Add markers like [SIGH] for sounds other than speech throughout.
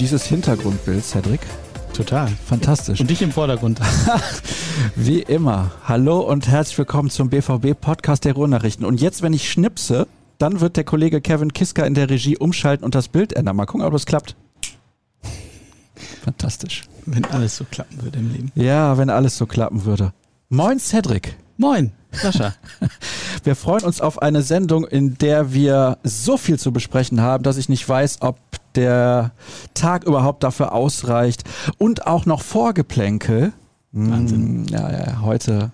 dieses Hintergrundbild, Cedric? Total. Fantastisch. Und dich im Vordergrund. [LAUGHS] Wie immer. Hallo und herzlich willkommen zum BVB-Podcast der Ruhrnachrichten. Und jetzt, wenn ich schnipse, dann wird der Kollege Kevin Kiska in der Regie umschalten und das Bild ändern. Mal gucken, ob es klappt. Fantastisch. Wenn alles so klappen würde im Leben. Ja, wenn alles so klappen würde. Moin, Cedric. Moin, Sascha. [LAUGHS] Wir freuen uns auf eine Sendung, in der wir so viel zu besprechen haben, dass ich nicht weiß, ob der Tag überhaupt dafür ausreicht. Und auch noch Vorgeplänkel. Wahnsinn. Mm, Ja, ja, heute,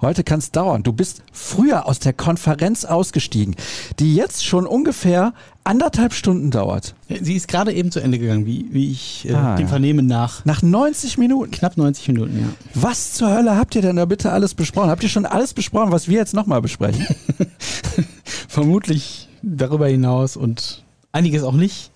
heute kann es dauern. Du bist früher aus der Konferenz ausgestiegen, die jetzt schon ungefähr anderthalb Stunden dauert. Sie ist gerade eben zu Ende gegangen, wie, wie ich äh, Ah, dem ja. Vernehmen nach. Nach 90 Minuten. Knapp 90 Minuten, ja. Was zur Hölle habt ihr denn da bitte alles besprochen? Habt ihr schon alles besprochen, was wir jetzt nochmal besprechen? [LAUGHS] Vermutlich darüber hinaus und einiges auch nicht.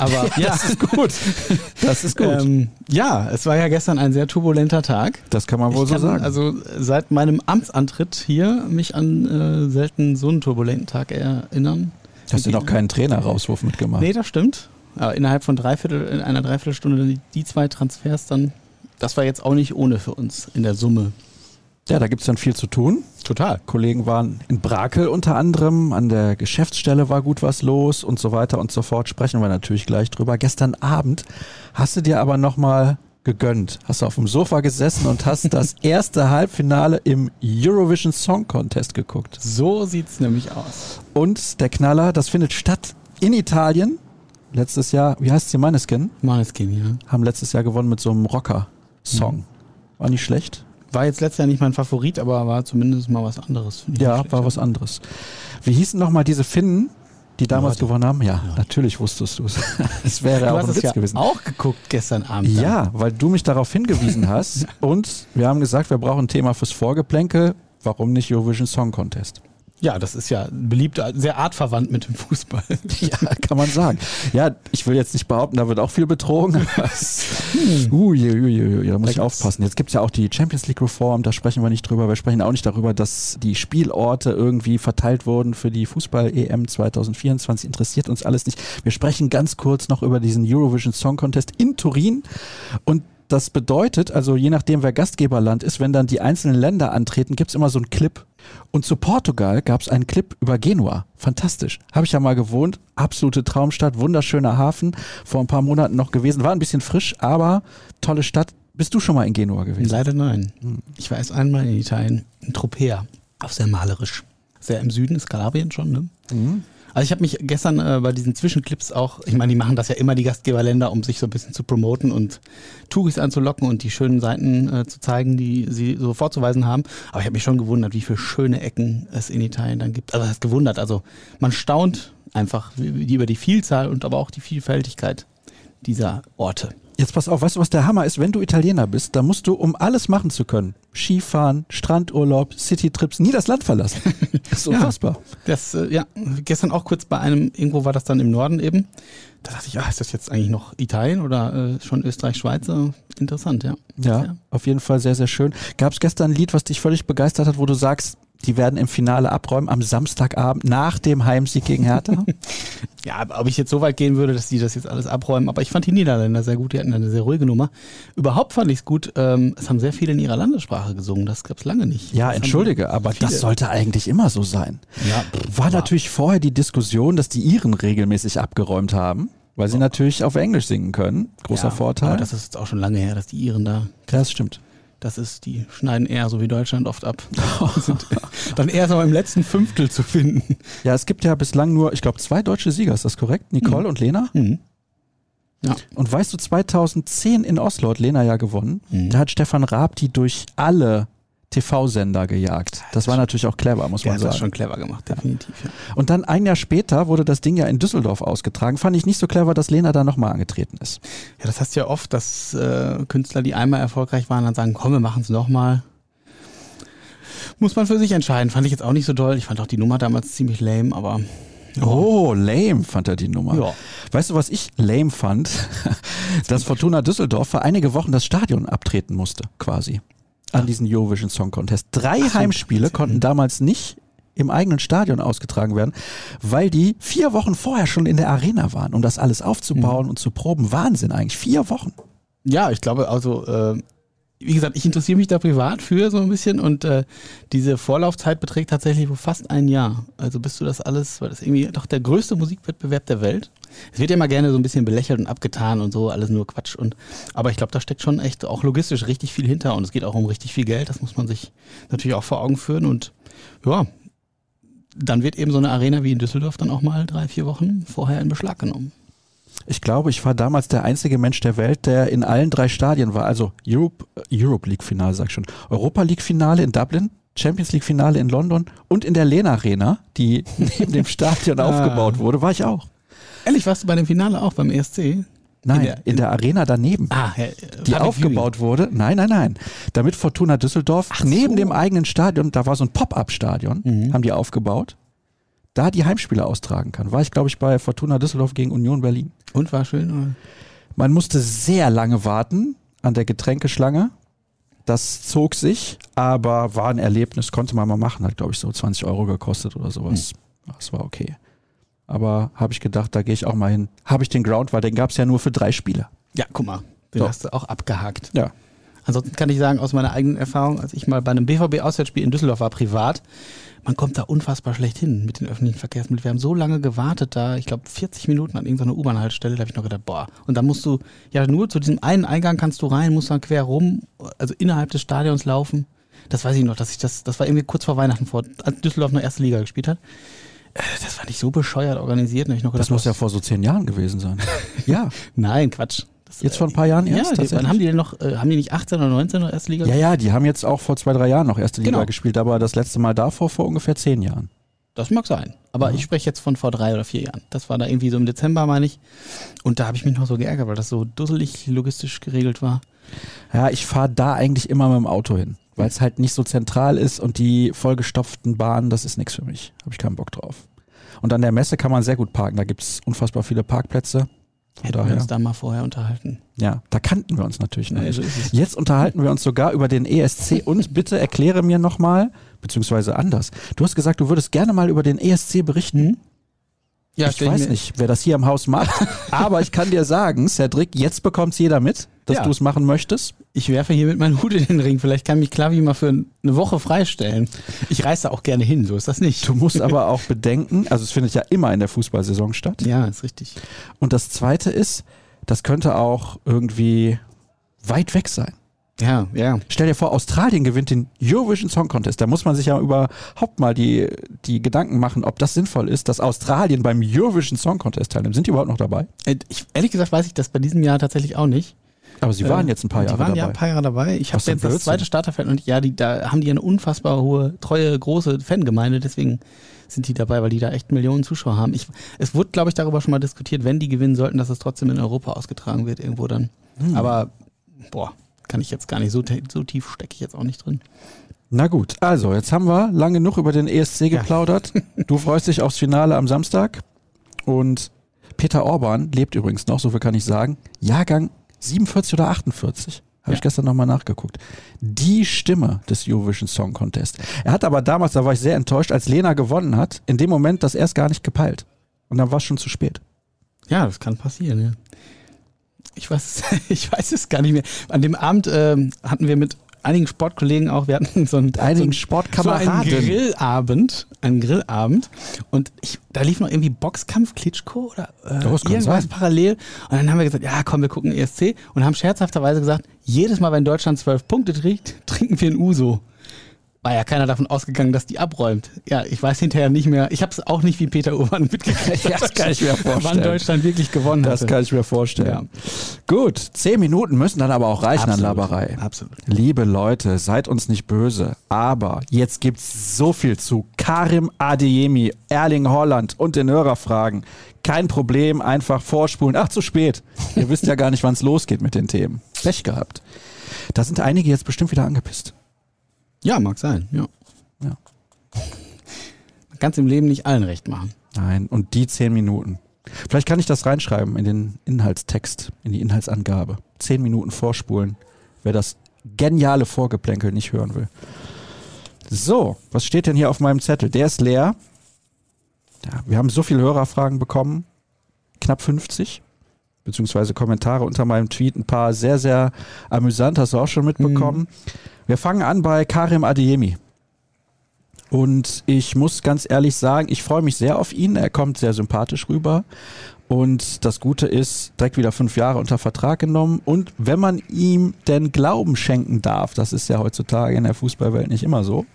Aber [LAUGHS] ja, Das ist gut. [LAUGHS] Das ist gut. Ähm, ja, es war ja gestern ein sehr turbulenter Tag. das kann man wohl Ich so kann sagen. also seit meinem Amtsantritt hier mich an äh, selten so einen turbulenten Tag erinnern. Hast du noch keinen Trainerauswurf mitgemacht? Nee, das stimmt. Aber innerhalb von dreiviertel, in einer Dreiviertelstunde die, die zwei Transfers dann, das war jetzt auch nicht ohne für uns in der Summe. Ja, da gibt's dann viel zu tun. Total. Kollegen waren in Brakel unter anderem, an der Geschäftsstelle war gut was los und so weiter und so fort. Sprechen wir natürlich gleich drüber. Gestern Abend hast du dir aber nochmal gegönnt. Hast du auf dem Sofa gesessen und hast das [LAUGHS] erste Halbfinale im Eurovision Song Contest geguckt. So sieht's nämlich aus. Und der Knaller, das findet statt in Italien. Letztes Jahr, wie heißt sie, Maneskin? Maneskin, ja. Haben letztes Jahr gewonnen mit so einem Rocker-Song. Mhm. War nicht schlecht. War jetzt letztes Jahr nicht mein Favorit, aber war zumindest mal was anderes. finde ich Ja, schlecht, war was anderes. Wie hießen nochmal diese Finnen, die damals warte. gewonnen haben? Ja, natürlich wusstest du es. [LAUGHS] Es wäre Du auch hast ein Witz ja gewesen. auch geguckt gestern Abend. dann. Ja, weil du mich darauf hingewiesen [LAUGHS] hast und wir haben gesagt, wir brauchen ein Thema fürs Vorgeplänkel. Warum nicht Eurovision Song Contest? Ja, das ist ja beliebt, sehr artverwandt mit dem Fußball. [LAUGHS] Ja, kann man sagen. Ja, ich will jetzt nicht behaupten, da wird auch viel betrogen. Hm. Ui, ui, ui, ui, da muss ich aufpassen. Jetzt gibt's ja auch die Champions League Reform, da sprechen wir nicht drüber. Wir sprechen auch nicht darüber, dass die Spielorte irgendwie verteilt wurden für die Fußball-EM 2024. Interessiert uns alles nicht. Wir sprechen ganz kurz noch über diesen Eurovision Song Contest in Turin. Und das bedeutet, also je nachdem, wer Gastgeberland ist, wenn dann die einzelnen Länder antreten, gibt's immer so einen Clip. Und zu Portugal gab's einen Clip über Genua. Fantastisch. Habe ich ja mal gewohnt. Absolute Traumstadt, wunderschöner Hafen. Vor ein paar Monaten noch gewesen. War ein bisschen frisch, aber tolle Stadt. Bist du schon mal in Genua gewesen? Leider nein. Hm. Ich war erst einmal in Italien, in Tropea. Auch sehr malerisch. Sehr im Süden ist Kalabrien schon, ne? Mhm. Also ich habe mich gestern äh, bei diesen Zwischenclips auch, ich meine, die machen das ja immer, die Gastgeberländer, um sich so ein bisschen zu promoten und Touris anzulocken und die schönen Seiten äh, zu zeigen, die sie so vorzuweisen haben. Aber ich habe mich schon gewundert, wie viele schöne Ecken es in Italien dann gibt. Also das heißt gewundert, also man staunt einfach über die Vielzahl und aber auch die Vielfältigkeit dieser Orte. Jetzt pass auf, weißt du, was der Hammer ist? Wenn du Italiener bist, dann musst du, um alles machen zu können, Skifahren, Strandurlaub, Citytrips, nie das Land verlassen. Das ist [LAUGHS] Ja. unfassbar. Das, äh, ja, gestern auch kurz bei einem, irgendwo war das dann im Norden eben. Da dachte ich, ah, ist das jetzt eigentlich noch Italien oder äh, schon Österreich, Schweiz? Äh, Interessant, ja. Ja, auf jeden Fall sehr, sehr schön. Gab es gestern ein Lied, was dich völlig begeistert hat, wo du sagst, die werden im Finale abräumen am Samstagabend nach dem Heimsieg gegen Hertha? [LAUGHS] Ja, ob ich jetzt so weit gehen würde, dass die das jetzt alles abräumen, aber ich fand die Niederländer sehr gut, die hatten eine sehr ruhige Nummer. Überhaupt fand ich es gut, ähm, es haben sehr viele in ihrer Landessprache gesungen, das gab es lange nicht. ja, Das entschuldige, aber viele. das sollte eigentlich immer so sein. Ja, War aber- natürlich vorher die Diskussion, dass die Iren regelmäßig abgeräumt haben, weil sie natürlich auf Englisch singen können. Großer ja, Vorteil. Aber das ist jetzt auch schon lange her, dass die Iren da, ja, das stimmt. Das ist, die schneiden eher so wie Deutschland oft ab. [LAUGHS] [LAUGHS] Sind dann eher so im letzten Fünftel zu finden. Ja, es gibt ja bislang nur, ich glaube, zwei deutsche Sieger, ist das korrekt? Nicole und Lena? Mhm. Ja. Und weißt du, 2010 in Oslo hat Lena ja gewonnen. Mhm. Da hat Stefan Raab die durch alle TV-Sender gejagt. Das war natürlich auch clever, muss man hat das sagen. schon clever gemacht, definitiv. Ja. Und dann ein Jahr später wurde das Ding ja in Düsseldorf ausgetragen. Fand ich nicht so clever, dass Lena da nochmal angetreten ist. Ja, das hast du ja oft, dass äh, Künstler, die einmal erfolgreich waren, dann sagen, komm, wir machen es nochmal. Muss man für sich entscheiden. Fand ich jetzt auch nicht so doll. Ich fand auch die Nummer damals ziemlich lame, aber ja. Oh, lame fand er die Nummer. Ja. Weißt du, was ich lame fand? [LAUGHS] Dass Fortuna Düsseldorf für einige Wochen das Stadion abtreten musste, quasi. An diesen Eurovision Song Contest. Drei Ach so, Heimspiele erzähl. konnten damals nicht im eigenen Stadion ausgetragen werden, weil die vier Wochen vorher schon in der Arena waren, um das alles aufzubauen mhm. und zu proben. Wahnsinn eigentlich. Vier Wochen. Ja, ich glaube, also äh, wie gesagt, ich interessiere mich da privat für so ein bisschen und äh, diese Vorlaufzeit beträgt tatsächlich fast ein Jahr. Also bist du das alles, weil das irgendwie doch der größte Musikwettbewerb der Welt. Es wird ja immer gerne so ein bisschen belächelt und abgetan und so, alles nur Quatsch. Und, aber ich glaube, da steckt schon echt auch logistisch richtig viel hinter und es geht auch um richtig viel Geld. Das muss man sich natürlich auch vor Augen führen. Und ja, dann wird eben so eine Arena wie in Düsseldorf dann auch mal drei, vier Wochen vorher in Beschlag genommen. Ich glaube, ich war damals der einzige Mensch der Welt, der in allen drei Stadien war. Also Europe, Europe League Finale, sag ich schon. Europa League Finale in Dublin, Champions League Finale in London und in der Lena Arena, die [LAUGHS] neben dem Stadion ah. aufgebaut wurde, war ich auch. Ehrlich, warst du bei dem Finale auch beim ESC? Nein, in der, in der Arena daneben, ah, ja, die aufgebaut Viewing. wurde. Nein, nein, nein. Damit Fortuna Düsseldorf Ach neben so. dem eigenen Stadion, da war so ein Pop-up-Stadion, mhm. haben die aufgebaut da die Heimspiele austragen kann. War ich, glaube ich, bei Fortuna Düsseldorf gegen Union Berlin. Und war schön? Oder? Man musste sehr lange warten an der Getränkeschlange. Das zog sich, aber war ein Erlebnis, konnte man mal machen. Hat, glaube ich, so 20 Euro gekostet oder sowas. Hm. Das war okay. Aber habe ich gedacht, da gehe ich auch mal hin. Habe ich den Ground, weil den gab es ja nur für drei Spiele. Ja, guck mal, den so. hast du auch abgehakt. Ja. Ansonsten kann ich sagen, aus meiner eigenen Erfahrung, als ich mal bei einem BVB-Auswärtsspiel in Düsseldorf war, privat, man kommt da unfassbar schlecht hin mit den öffentlichen Verkehrsmitteln. Wir haben so lange gewartet da, ich glaube 40 Minuten an irgendeiner U-Bahn-Haltestelle, da habe ich noch gedacht, boah. Und dann musst du, ja nur zu diesem einen Eingang kannst du rein, musst dann quer rum, also innerhalb des Stadions laufen. Das weiß ich noch, dass ich das, das war irgendwie kurz vor Weihnachten vor, als Düsseldorf noch erste Liga gespielt hat. Äh, das war nicht so bescheuert organisiert. Da ich noch gedacht, das muss ja vor so zehn Jahren gewesen sein. [LAUGHS] ja. Nein, Quatsch. Das, jetzt vor ein paar Jahren erst? Ja, die, wann haben die denn noch, äh, haben die nicht 18 oder 19 noch erste Liga Ja, ja, die haben jetzt auch vor zwei, drei Jahren noch erste Liga genau. gespielt, aber das letzte Mal davor vor ungefähr zehn Jahren. Das mag sein. Aber ja. ich spreche jetzt von vor drei oder vier Jahren. Das war da irgendwie so im Dezember, meine ich. Und da habe ich mich noch so geärgert, weil das so dusselig logistisch geregelt war. Ja, ich fahre da eigentlich immer mit dem Auto hin, weil es halt nicht so zentral ist und die vollgestopften Bahnen, das ist nichts für mich. Habe ich keinen Bock drauf. Und an der Messe kann man sehr gut parken. Da gibt es unfassbar viele Parkplätze. Hätten daher. wir uns da mal vorher unterhalten. Ja, da kannten wir uns natürlich noch. Nee, so Jetzt unterhalten wir uns sogar über den ESC und bitte erkläre mir nochmal, beziehungsweise anders. Du hast gesagt, du würdest gerne mal über den ESC berichten. Ja, ich weiß nicht, wer das hier im Haus macht, [LAUGHS] aber ich kann dir sagen, Cedric, jetzt bekommt es jeder mit, dass ja. du es machen möchtest. Ich werfe hier mit meinem Hut in den Ring. Vielleicht kann mich Klavi mal für eine Woche freistellen. Ich reise da auch gerne hin, so ist das nicht. Du musst aber [LAUGHS] auch bedenken, also es findet ja immer in der Fußballsaison statt. Ja, ist richtig. Und das Zweite ist, das könnte auch irgendwie weit weg sein. Ja, ja. Stell dir vor, Australien gewinnt den Eurovision Song Contest. Da muss man sich ja überhaupt mal die, die Gedanken machen, ob das sinnvoll ist, dass Australien beim Eurovision Song Contest teilnimmt. Sind die überhaupt noch dabei? Äh, ich, ehrlich gesagt weiß ich das bei diesem Jahr tatsächlich auch nicht. Aber sie waren äh, jetzt ein paar Jahre dabei. Sie waren ja ein paar Jahre dabei. Ich habe jetzt das zweite Starterfeld und ja, die, da haben die eine unfassbar hohe, treue, große Fangemeinde. Deswegen sind die dabei, weil die da echt Millionen Zuschauer haben. Ich, es wurde, glaube ich, darüber schon mal diskutiert, wenn die gewinnen sollten, dass es trotzdem in Europa ausgetragen wird, irgendwo dann. Hm. Aber, boah, kann ich jetzt gar nicht, so, so tief stecke ich jetzt auch nicht drin. Na gut, also jetzt haben wir lang genug über den ESC geplaudert. Ja. [LAUGHS] du freust dich aufs Finale am Samstag und Peter Orban lebt übrigens noch, so viel kann ich sagen. Jahrgang 47 oder 48. Habe ja. ich gestern nochmal nachgeguckt. Die Stimme des Eurovision Song Contest. Er hat aber damals, da war ich sehr enttäuscht, als Lena gewonnen hat, in dem Moment das erst gar nicht gepeilt. Und dann war es schon zu spät. Ja, das kann passieren. Ja. Ich weiß, [LAUGHS] ich weiß es gar nicht mehr. An dem Abend äh, hatten wir mit einigen Sportkollegen auch, wir hatten so einen, einigen so Sportkameraden. So einen Grillabend, einen Grillabend und ich, da lief noch irgendwie Boxkampf Klitschko oder äh, irgendwas sein. parallel und dann haben wir gesagt, ja komm, wir gucken ESC und haben scherzhafterweise gesagt, jedes Mal, wenn Deutschland zwölf Punkte trinkt, [LAUGHS] trinken wir ein Uso war ja keiner davon ausgegangen, dass die abräumt. Ja, ich weiß hinterher nicht mehr. Ich habe es auch nicht wie Peter Urban [LAUGHS] mitgekriegt. ja, das kann ich mir vorstellen. Wann Deutschland wirklich gewonnen hat. Das kann ich mir vorstellen. Ja. Gut, zehn Minuten müssen dann aber auch reichen Absolut. an Laberei. Absolut. Liebe Leute, seid uns nicht böse. Aber jetzt gibt's so viel zu Karim Adeyemi, Erling Holland und den Hörerfragen. Kein Problem, einfach vorspulen. Ach, zu spät. Ihr wisst ja gar nicht, wann es losgeht mit den Themen. Pech gehabt. Da sind einige jetzt bestimmt wieder angepisst. Ja, mag sein, ja. ja. Man kann es im Leben nicht allen recht machen. Nein, und die zehn Minuten. Vielleicht kann ich das reinschreiben in den Inhaltstext, in die Inhaltsangabe. Zehn Minuten vorspulen, wer das geniale Vorgeplänkel nicht hören will. So, was steht denn hier auf meinem Zettel? Der ist leer. Ja, wir haben so viele Hörerfragen bekommen. Knapp 50. Beziehungsweise Kommentare unter meinem Tweet. Ein paar sehr, sehr amüsant. Hast du auch schon mitbekommen. Mhm. Wir fangen an bei Karim Adeyemi. Und ich muss ganz ehrlich sagen, ich freue mich sehr auf ihn. Er kommt sehr sympathisch rüber. Und das Gute ist, direkt wieder fünf Jahre unter Vertrag genommen. Und wenn man ihm denn Glauben schenken darf, das ist ja heutzutage in der Fußballwelt nicht immer so,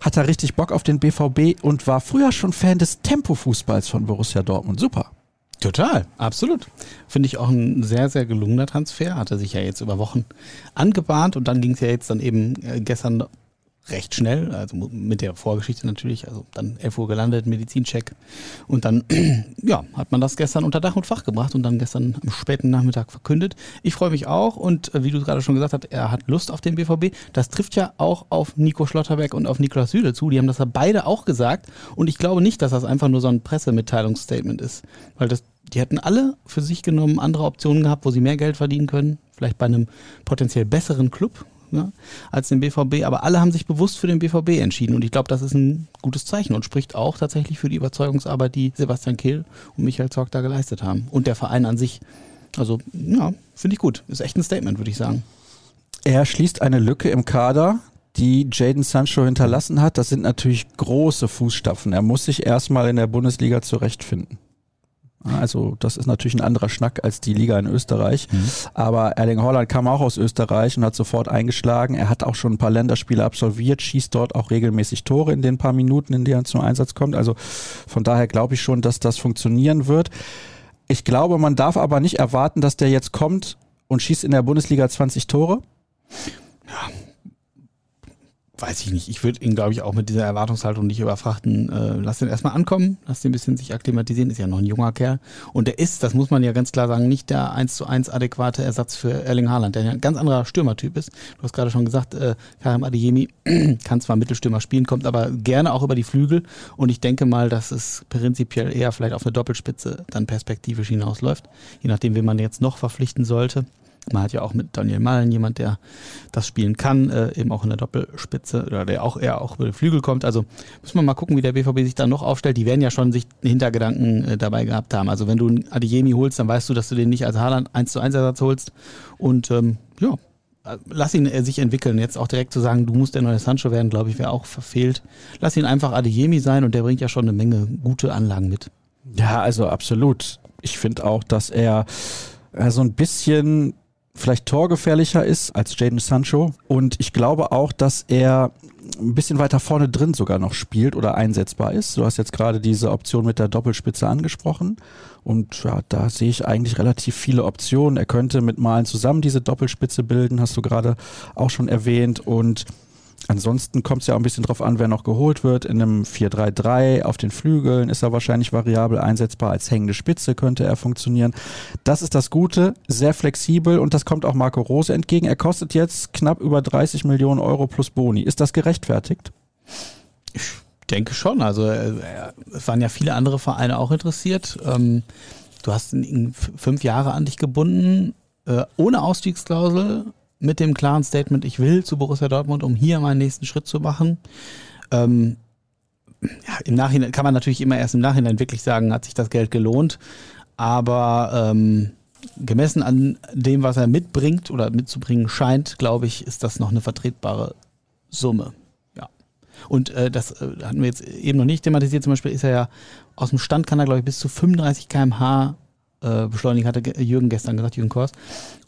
hat er richtig Bock auf den BVB und war früher schon Fan des Tempo-Fußballs von Borussia Dortmund. Super. Total, absolut. Finde ich auch ein sehr, sehr gelungener Transfer. Hat er sich ja jetzt über Wochen angebahnt und dann ging es ja jetzt dann eben äh, gestern recht schnell, also mit der Vorgeschichte natürlich, also dann 11 Uhr gelandet, Medizincheck und dann, [CLEARS THROAT] ja, hat man das gestern unter Dach und Fach gebracht und dann gestern am späten Nachmittag verkündet. Ich freue mich auch und äh, wie du gerade schon gesagt hast, er hat Lust auf den BVB. Das trifft ja auch auf Nico Schlotterberg und auf Niklas Süle zu. Die haben das ja beide auch gesagt und ich glaube nicht, dass das einfach nur so ein Pressemitteilungsstatement ist, weil das die hätten alle für sich genommen andere Optionen gehabt, wo sie mehr Geld verdienen können. Vielleicht bei einem potenziell besseren Club, ne, als den BVB. Aber alle haben sich bewusst für den BVB entschieden. Und ich glaube, das ist ein gutes Zeichen und spricht auch tatsächlich für die Überzeugungsarbeit, die Sebastian Kehl und Michael Zorc da geleistet haben. Und der Verein an sich. Also, ja, finde ich gut. Ist echt ein Statement, würde ich sagen. Er schließt eine Lücke im Kader, die Jaden Sancho hinterlassen hat. Das sind natürlich große Fußstapfen. Er muss sich erstmal in der Bundesliga zurechtfinden. Also das ist natürlich ein anderer Schnack als die Liga in Österreich. Mhm. Aber Erling Holland kam auch aus Österreich und hat sofort eingeschlagen. Er hat auch schon ein paar Länderspiele absolviert, schießt dort auch regelmäßig Tore in den paar Minuten, in denen er zum Einsatz kommt. Also von daher glaube ich schon, dass das funktionieren wird. Ich glaube, man darf aber nicht erwarten, dass der jetzt kommt und schießt in der Bundesliga 20 Tore. Ja, weiß ich nicht. Ich würde ihn, glaube ich, auch mit dieser Erwartungshaltung nicht überfrachten. Äh, lass den erstmal ankommen, lass den ein bisschen sich akklimatisieren. Ist ja noch ein junger Kerl. Und der ist, das muss man ja ganz klar sagen, nicht der 1 zu 1 adäquate Ersatz für Erling Haaland, der ja ein ganz anderer Stürmertyp ist. Du hast gerade schon gesagt, äh, Karim Adeyemi [CLEARS THROAT] kann zwar Mittelstürmer spielen, kommt aber gerne auch über die Flügel. Und ich denke mal, dass es prinzipiell eher vielleicht auf eine Doppelspitze dann perspektivisch hinausläuft. Je nachdem, wen man jetzt noch verpflichten sollte. Man hat ja auch mit Daniel Malen jemand, der das spielen kann, äh, eben auch in der Doppelspitze oder der auch eher auch über den Flügel kommt. Also muss man mal gucken, wie der BVB sich da noch aufstellt. Die werden ja schon sich Hintergedanken äh, dabei gehabt haben. Also wenn du einen Adiemi holst, dann weißt du, dass du den nicht als Haaland 1 zu 1 Ersatz holst. Und ähm, ja, lass ihn äh, sich entwickeln. Jetzt auch direkt zu sagen, du musst der neue Sancho werden, glaube ich, wäre auch verfehlt. Lass ihn einfach Adeyemi sein und der bringt ja schon eine Menge gute Anlagen mit. Ja, also absolut. Ich finde auch, dass er äh, so ein bisschen vielleicht torgefährlicher ist als Jaden Sancho. Und ich glaube auch, dass er ein bisschen weiter vorne drin sogar noch spielt oder einsetzbar ist. Du hast jetzt gerade diese Option mit der Doppelspitze angesprochen. Und ja, da sehe ich eigentlich relativ viele Optionen. Er könnte mit Malen zusammen diese Doppelspitze bilden, hast du gerade auch schon erwähnt. Und Ansonsten kommt es ja auch ein bisschen drauf an, wer noch geholt wird. In einem 4-3-3 auf den Flügeln ist er wahrscheinlich variabel einsetzbar. Als hängende Spitze könnte er funktionieren. Das ist das Gute, sehr flexibel und das kommt auch Marco Rose entgegen. Er kostet jetzt knapp über 30 Millionen Euro plus Boni. Ist das gerechtfertigt? Ich denke schon. Also äh, es waren ja viele andere Vereine auch interessiert. Ähm, du hast ihn fünf Jahre an dich gebunden, äh, ohne Ausstiegsklausel mit dem klaren Statement, ich will zu Borussia Dortmund, um hier meinen nächsten Schritt zu machen. Ähm, ja, im Nachhinein kann man natürlich immer erst im Nachhinein wirklich sagen, hat sich das Geld gelohnt. Aber ähm, gemessen an dem, was er mitbringt oder mitzubringen scheint, glaube ich, ist das noch eine vertretbare Summe. Ja. Und äh, das äh, hatten wir jetzt eben noch nicht thematisiert. Zum Beispiel ist er ja aus dem Stand kann er, glaube ich, bis zu 35 km/h äh, beschleunigen, hatte Jürgen gestern gesagt, Jürgen Kors.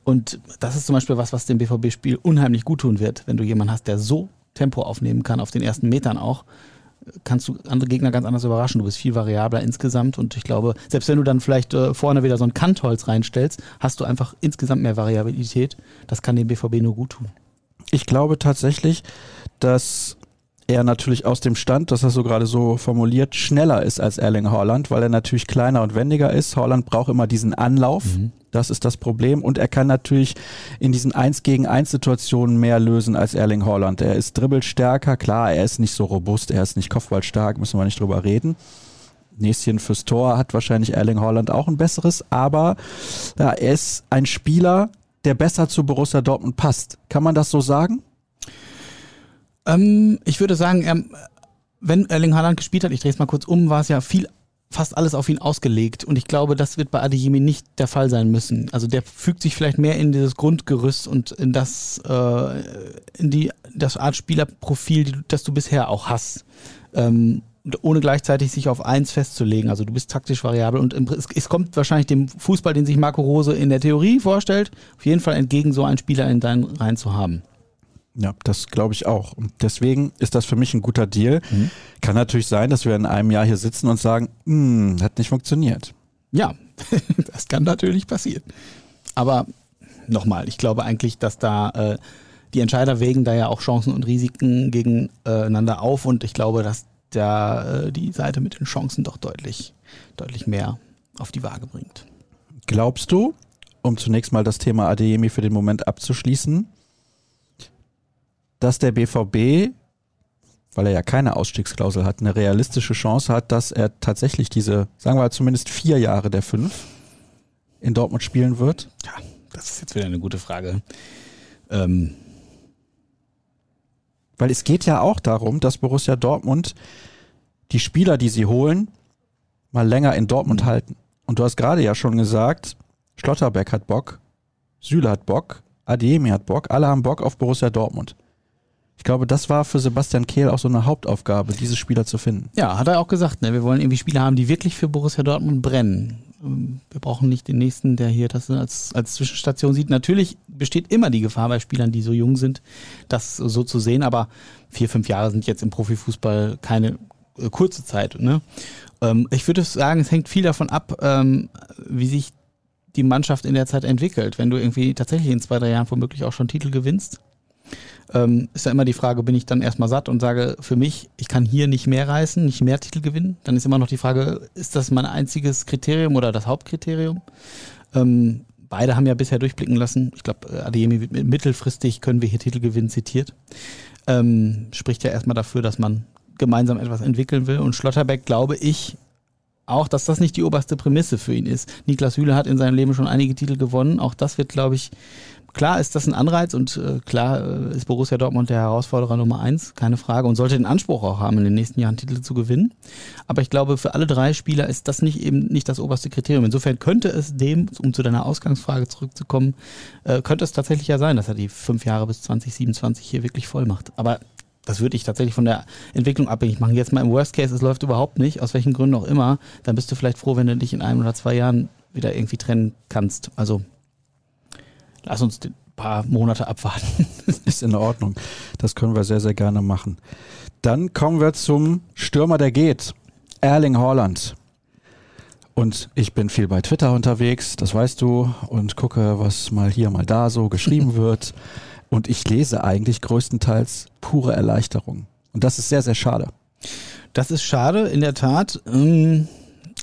Und das ist zum Beispiel was, was dem BVB-Spiel unheimlich gut tun wird, wenn du jemanden hast, der so Tempo aufnehmen kann, auf den ersten Metern auch kannst du andere Gegner ganz anders überraschen. Du bist viel variabler insgesamt und ich glaube, selbst wenn du dann vielleicht äh, vorne wieder so ein Kantholz reinstellst, hast du einfach insgesamt mehr Variabilität. Das kann dem BVB nur gut tun. Ich glaube tatsächlich, dass er natürlich aus dem Stand, das hast du gerade so formuliert, schneller ist als Erling Haaland, weil er natürlich kleiner und wendiger ist. Haaland braucht immer diesen Anlauf. Mhm. Das ist das Problem. Und er kann natürlich in diesen 1 gegen 1 Situationen mehr lösen als Erling Haaland. Er ist dribbelstärker. Klar, er ist nicht so robust, er ist nicht kopfballstark, müssen wir nicht drüber reden. Näschen fürs Tor hat wahrscheinlich Erling Haaland auch ein besseres, aber ja, er ist ein Spieler, der besser zu Borussia Dortmund passt. Kann man das so sagen? Ähm, ich würde sagen, er, wenn Erling Haaland gespielt hat, ich drehe es mal kurz um, war es ja viel fast alles auf ihn ausgelegt. Und ich glaube, das wird bei Adeyemi nicht der Fall sein müssen. Also der fügt sich vielleicht mehr in dieses Grundgerüst und in das, äh, in die, das Art Spielerprofil, das du bisher auch hast. Ähm, ohne gleichzeitig sich auf eins festzulegen. Also du bist taktisch variabel und es, es, kommt wahrscheinlich dem Fußball, den sich Marco Rose in der Theorie vorstellt, auf jeden Fall entgegen, so einen Spieler in deinen Reihen zu haben. Ja, das glaube ich auch. Und deswegen ist das für mich ein guter Deal. Mhm. Kann natürlich sein, dass wir in einem Jahr hier sitzen und sagen, hm, hat nicht funktioniert. Ja, [LAUGHS] das kann natürlich passieren. Aber nochmal, ich glaube eigentlich, dass da äh, die Entscheider wägen da ja auch Chancen und Risiken gegeneinander auf und ich glaube, dass da äh, die Seite mit den Chancen doch deutlich, deutlich mehr auf die Waage bringt. Glaubst du, um zunächst mal das Thema Adeyemi für den Moment abzuschließen, dass der BVB, weil er ja keine Ausstiegsklausel hat, eine realistische Chance hat, dass er tatsächlich diese, sagen wir zumindest vier Jahre der fünf in Dortmund spielen wird? Ja, das ist jetzt wieder eine gute Frage. Ähm. Weil es geht ja auch darum, dass Borussia Dortmund die Spieler, die sie holen, mal länger in Dortmund mhm. halten. Und du hast gerade ja schon gesagt, Schlotterbeck hat Bock, Süle hat Bock, Ademi hat Bock, alle haben Bock auf Borussia Dortmund. Ich glaube, das war für Sebastian Kehl auch so eine Hauptaufgabe, diese Spieler zu finden. Ja, hat er auch gesagt. Ne? Wir wollen irgendwie Spieler haben, die wirklich für Borussia Dortmund brennen. Wir brauchen nicht den nächsten, der hier das als, als Zwischenstation sieht. Natürlich besteht immer die Gefahr bei Spielern, die so jung sind, das so zu sehen. Aber vier, fünf Jahre sind jetzt im Profifußball keine äh, kurze Zeit. Ne? Ähm, ich würde sagen, es hängt viel davon ab, ähm, wie sich die Mannschaft in der Zeit entwickelt. Wenn du irgendwie tatsächlich in zwei, drei Jahren womöglich auch schon Titel gewinnst, ähm, ist ja immer die Frage, bin ich dann erstmal satt und sage, für mich, ich kann hier nicht mehr reißen, nicht mehr Titel gewinnen. Dann ist immer noch die Frage, ist das mein einziges Kriterium oder das Hauptkriterium? Ähm, beide haben ja bisher durchblicken lassen. Ich glaube, äh, Adeyemi wird mittelfristig können wir hier Titel gewinnen, zitiert. Ähm, spricht ja erstmal dafür, dass man gemeinsam etwas entwickeln will. Und Schlotterbeck, glaube ich, auch, dass das nicht die oberste Prämisse für ihn ist. Niklas Hühle hat in seinem Leben schon einige Titel gewonnen. Auch das wird, glaube ich, Klar ist das ein Anreiz und äh, klar äh, ist Borussia Dortmund der Herausforderer Nummer eins, keine Frage, und sollte den Anspruch auch haben, in den nächsten Jahren Titel zu gewinnen. Aber ich glaube, für alle drei Spieler ist das nicht eben nicht das oberste Kriterium. Insofern könnte es dem, um zu deiner Ausgangsfrage zurückzukommen, äh, könnte es tatsächlich ja sein, dass er die fünf Jahre bis 2027 hier wirklich voll macht. Aber das würde ich tatsächlich von der Entwicklung abhängig machen. Jetzt mal im Worst Case, es läuft überhaupt nicht, aus welchen Gründen auch immer, dann bist du vielleicht froh, wenn du dich in einem oder zwei Jahren wieder irgendwie trennen kannst. Also lass uns ein paar Monate abwarten. [LAUGHS] Ist in Ordnung. Das können wir sehr, sehr gerne machen. Dann kommen wir zum Stürmer, der geht. Erling Haaland. Und ich bin viel bei Twitter unterwegs, das weißt du, und gucke, was mal hier, mal da so geschrieben [LAUGHS] wird. Und ich lese eigentlich größtenteils pure Erleichterung. Und das ist sehr, sehr schade. Das ist schade, in der Tat. Ähm,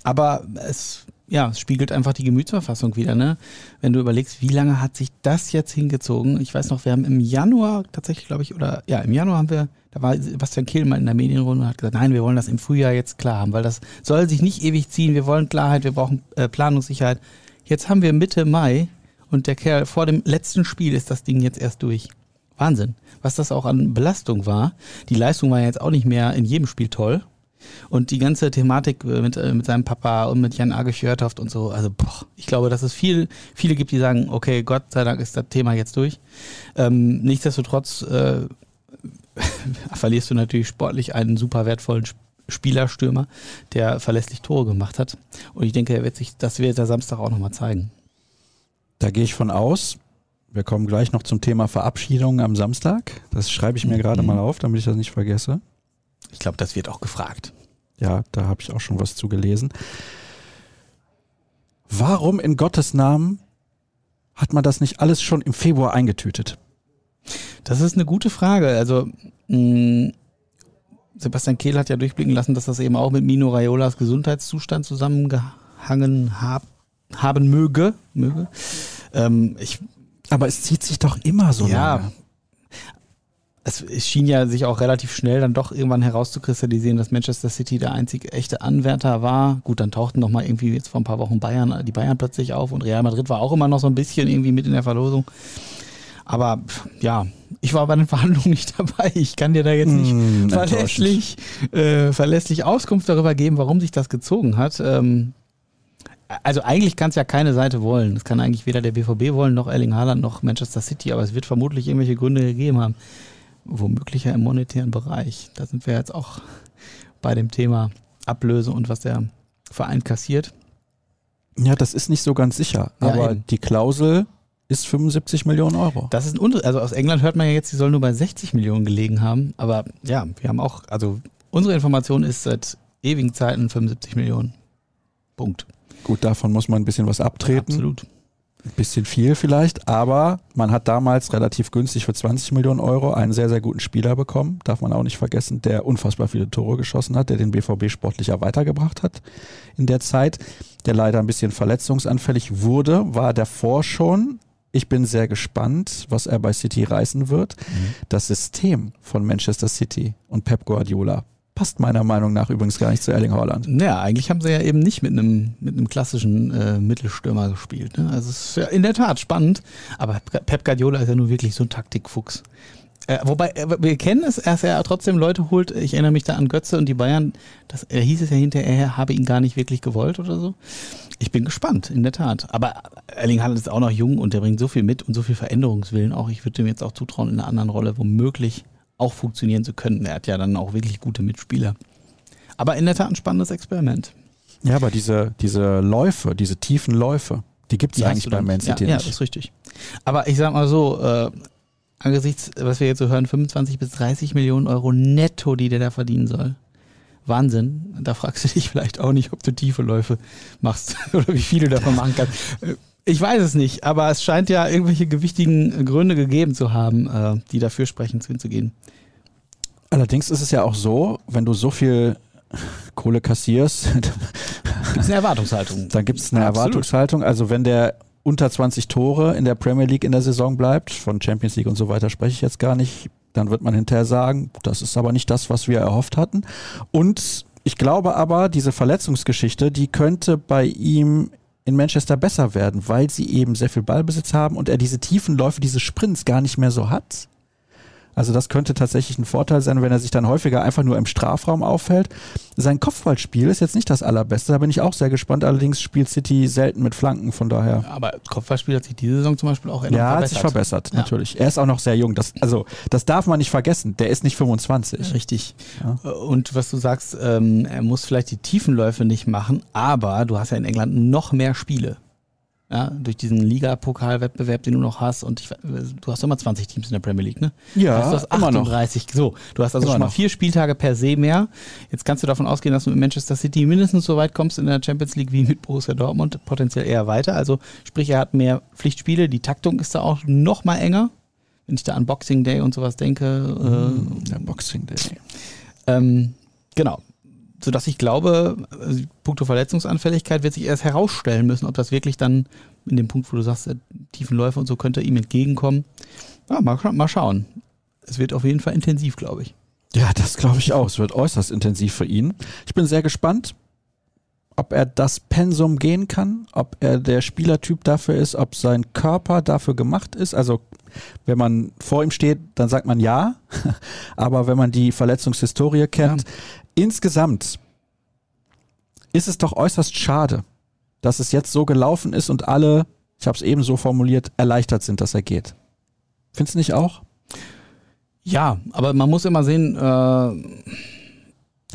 aber es ja, es spiegelt einfach die Gemütsverfassung wieder, ne? Wenn du überlegst, wie lange hat sich das jetzt hingezogen? Ich weiß noch, wir haben im Januar tatsächlich, glaube ich, oder ja, im Januar haben wir, da war Sebastian Kehl mal in der Medienrunde und hat gesagt, nein, wir wollen das im Frühjahr jetzt klar haben, weil das soll sich nicht ewig ziehen. Wir wollen Klarheit, wir brauchen äh, Planungssicherheit. Jetzt haben wir Mitte Mai und der Kerl vor dem letzten Spiel ist das Ding jetzt erst durch. Wahnsinn. Was das auch an Belastung war. Die Leistung war jetzt auch nicht mehr in jedem Spiel toll. Und die ganze Thematik äh, mit, äh, mit seinem Papa und mit Jan Age Fjörtoft und so, also boah, ich glaube, dass es viel, viele gibt, die sagen, okay, Gott sei Dank ist das Thema jetzt durch. Ähm, nichtsdestotrotz äh, [LAUGHS] verlierst du natürlich sportlich einen super wertvollen Spielerstürmer, der verlässlich Tore gemacht hat. Und ich denke, er wird sich, das wird der Samstag auch nochmal zeigen. Da gehe ich von aus. Wir kommen gleich noch zum Thema Verabschiedung am Samstag. Das schreibe ich mir mhm. gerade mal auf, damit ich das nicht vergesse. Ich glaube, das wird auch gefragt. Ja, da habe ich auch schon was zu gelesen. Warum in Gottes Namen hat man das nicht alles schon im Februar eingetütet? Das ist eine gute Frage. Also mh, mm, Sebastian Kehl hat ja durchblicken lassen, dass das eben auch mit Mino Raiolas Gesundheitszustand zusammengehangen hab, haben möge. möge. Ähm, ich, Aber es zieht sich doch immer so ja, lange es, schien ja sich auch relativ schnell dann doch irgendwann herauszukristallisieren, dass Manchester City der einzige echte Anwärter war. Gut, dann tauchten noch mal irgendwie jetzt vor ein paar Wochen Bayern, die Bayern plötzlich auf und Real Madrid war auch immer noch so ein bisschen irgendwie mit in der Verlosung. Aber ja, ich war bei den [LAUGHS] Verhandlungen nicht dabei. Ich kann dir da jetzt nicht [LAUGHS] mm, verlässlich, äh, verlässlich Auskunft darüber geben, warum sich das gezogen hat. Ähm, also eigentlich kann es ja keine Seite wollen. Es kann eigentlich weder der BVB wollen, noch Erling Haaland, noch Manchester City, aber es wird vermutlich irgendwelche Gründe gegeben haben. Womöglich ja im monetären Bereich. Da sind wir jetzt auch bei dem Thema Ablöse und was der Verein kassiert. Ja, das ist nicht so ganz sicher. Ja, aber eben. die Klausel ist 75 Millionen Euro. Das ist ein also aus England hört man ja jetzt, sie soll nur bei 60 Millionen gelegen haben. Aber ja, wir haben auch, also unsere Information ist seit ewigen Zeiten 75 Millionen. Punkt. Gut, davon muss man ein bisschen was abtreten. Absolut. Ein bisschen viel vielleicht, aber man hat damals relativ günstig für 20 Millionen Euro einen sehr, sehr guten Spieler bekommen, darf man auch nicht vergessen, der unfassbar viele Tore geschossen hat, der den BVB sportlicher weitergebracht hat in der Zeit, der leider ein bisschen verletzungsanfällig wurde, war davor schon. Ich bin sehr gespannt, was er bei City reißen wird. Mhm. Das System von Manchester City und Pep Guardiola passt meiner Meinung nach übrigens gar nicht zu Erling Haaland. Naja, eigentlich haben sie ja eben nicht mit einem, mit einem klassischen äh, Mittelstürmer gespielt. Ne? Also es ist ja in der Tat spannend, aber Pep Guardiola ist ja nun wirklich so ein Taktikfuchs. Äh, wobei, äh, wir kennen es, dass er trotzdem Leute holt. Ich erinnere mich da an Götze und die Bayern. Das, er hieß es ja hinterher, er habe ihn gar nicht wirklich gewollt oder so. Ich bin gespannt, in der Tat. Aber Erling Haaland ist auch noch jung und der bringt so viel mit und so viel Veränderungswillen auch. Ich würde ihm jetzt auch zutrauen, in einer anderen Rolle womöglich auch funktionieren zu können. Er hat ja dann auch wirklich gute Mitspieler. Aber in der Tat ein spannendes Experiment. Ja, aber diese, diese Läufe, diese tiefen Läufe, die gibt es eigentlich bei Man City ja, nicht. Ja, das ist richtig. Aber ich sag mal so, äh, angesichts, was wir jetzt so hören, 25 bis 30 Millionen Euro netto, die der da verdienen soll. Wahnsinn. Da fragst du dich vielleicht auch nicht, ob du tiefe Läufe machst [LAUGHS] oder wie viele du davon machen kannst. Ich weiß es nicht, aber es scheint ja irgendwelche gewichtigen Gründe gegeben zu haben, äh, die dafür sprechen, hinzugehen. Allerdings ist es ja auch so, wenn du so viel Kohle kassierst, gibt es eine Erwartungshaltung. Dann gibt es eine Absolut. Erwartungshaltung. Also wenn der unter 20 Tore in der Premier League in der Saison bleibt, von Champions League und so weiter spreche ich jetzt gar nicht, dann wird man hinterher sagen, das ist aber nicht das, was wir erhofft hatten. Und ich glaube aber, diese Verletzungsgeschichte, die könnte bei ihm in Manchester besser werden, weil sie eben sehr viel Ballbesitz haben und er diese tiefen Läufe, diese Sprints gar nicht mehr so hat. Also das könnte tatsächlich ein Vorteil sein, wenn er sich dann häufiger einfach nur im Strafraum auffällt. Sein Kopfballspiel ist jetzt nicht das allerbeste, da bin ich auch sehr gespannt. Allerdings spielt City selten mit Flanken, von daher. Aber Kopfballspiel hat sich diese Saison zum Beispiel auch enorm ja, verbessert. Ja, hat sich verbessert, ja. natürlich. Er ist auch noch sehr jung. Das, also das darf man nicht vergessen. Der ist nicht 25. Richtig. Ja. Und was du sagst, ähm, er muss vielleicht die Tiefenläufe nicht machen, aber du hast ja in England noch mehr Spiele ja, durch diesen Liga-Pokal-Wettbewerb, den du noch hast. Und ich, du hast immer 20 Teams in der Premier League, ne? Ja, heißt, du hast 38. So, du hast also immer schon mal noch. vier Spieltage per se mehr. Jetzt kannst du davon ausgehen, dass du mit Manchester City mindestens so weit kommst in der Champions League wie mit Borussia Dortmund, potenziell eher weiter. Also sprich, er hat mehr Pflichtspiele. Die Taktung ist da auch noch mal enger. Wenn ich da an Boxing Day und sowas denke. Mm, der Boxing Day. Ähm, genau sodass ich glaube, also puncto Verletzungsanfälligkeit wird sich erst herausstellen müssen, ob das wirklich dann in dem Punkt, wo du sagst, tiefen Läufer und so könnte ihm entgegenkommen. Ja, mal, mal schauen. Es wird auf jeden Fall intensiv, glaube ich. Ja, das glaube ich auch. Es wird äußerst intensiv für ihn. Ich bin sehr gespannt, ob er das Pensum gehen kann, ob er der Spielertyp dafür ist, ob sein Körper dafür gemacht ist. Also wenn man vor ihm steht, dann sagt man ja. [LAUGHS] Aber wenn man die Verletzungshistorie kennt, ja. Insgesamt ist es doch äußerst schade, dass es jetzt so gelaufen ist und alle, ich habe es eben so formuliert, erleichtert sind, dass er geht. Findest du nicht auch? Ja, aber man muss immer sehen, äh,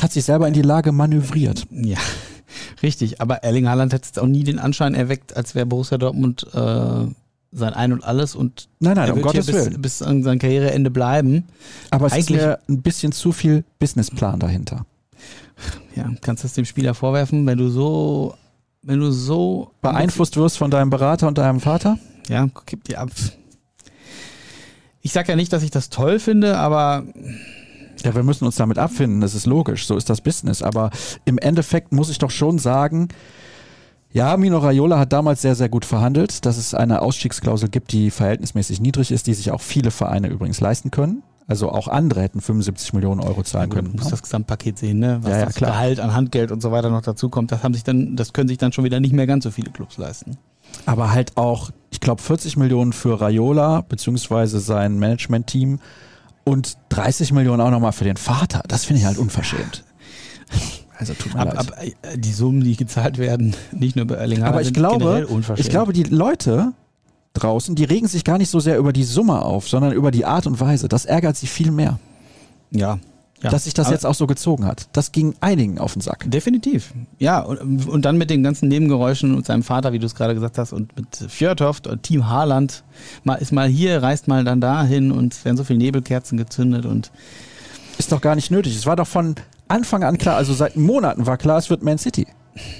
hat sich selber in die Lage manövriert. Ja, [LAUGHS] richtig. Aber Erling Haaland hat jetzt auch nie den Anschein erweckt, als wäre Borussia Dortmund äh, sein Ein und Alles und nein, nein, er um Gottes bis, Willen. bis an sein Karriereende bleiben. Aber es Eigentlich, ist mir ein bisschen zu viel Businessplan dahinter. Ja, kannst du es dem Spieler vorwerfen, wenn du so, wenn du so beeinflusst wirst von deinem Berater und deinem Vater? Ja, gib dir ab. Ich sag ja nicht, dass ich das toll finde, aber ja, wir müssen uns damit abfinden, das ist logisch, so ist das Business. Aber im Endeffekt muss ich doch schon sagen, ja, Mino Raiola hat damals sehr, sehr gut verhandelt, dass es eine Ausstiegsklausel gibt, die verhältnismäßig niedrig ist, die sich auch viele Vereine übrigens leisten können. Also auch andere hätten 75 Millionen Euro zahlen können. Du musst das Gesamtpaket sehen, ne? Was ja, ja, das klar. Gehalt an Handgeld und so weiter noch dazu kommt, das haben sich dann, das können sich dann schon wieder nicht mehr ganz so viele Clubs leisten. Aber halt auch, ich glaube, 40 Millionen für Raiola beziehungsweise sein Management-Team und 30 Millionen auch nochmal für den Vater. Das finde ich halt unverschämt. [LAUGHS] Also tut mir ab, leid. Ab, äh, die Summen, die gezahlt werden, [LAUGHS] nicht nur bei Erling Aber ich glaube, ich glaube, die Leute draußen, die regen sich gar nicht so sehr über die Summe auf, sondern über die Art und Weise. Das ärgert sie viel mehr. Ja, ja. dass sich das jetzt auch so gezogen hat. Das ging einigen auf den Sack. Definitiv. Ja, und, und dann mit den ganzen Nebengeräuschen und seinem Vater, wie du es gerade gesagt hast, und mit Fjörtoft und Team Haaland. Mal ist mal hier, reist mal dann dahin und es werden so viele Nebelkerzen gezündet und. Ist doch gar nicht nötig. Es war doch von Anfang an klar, also seit Monaten war klar, es wird Man City.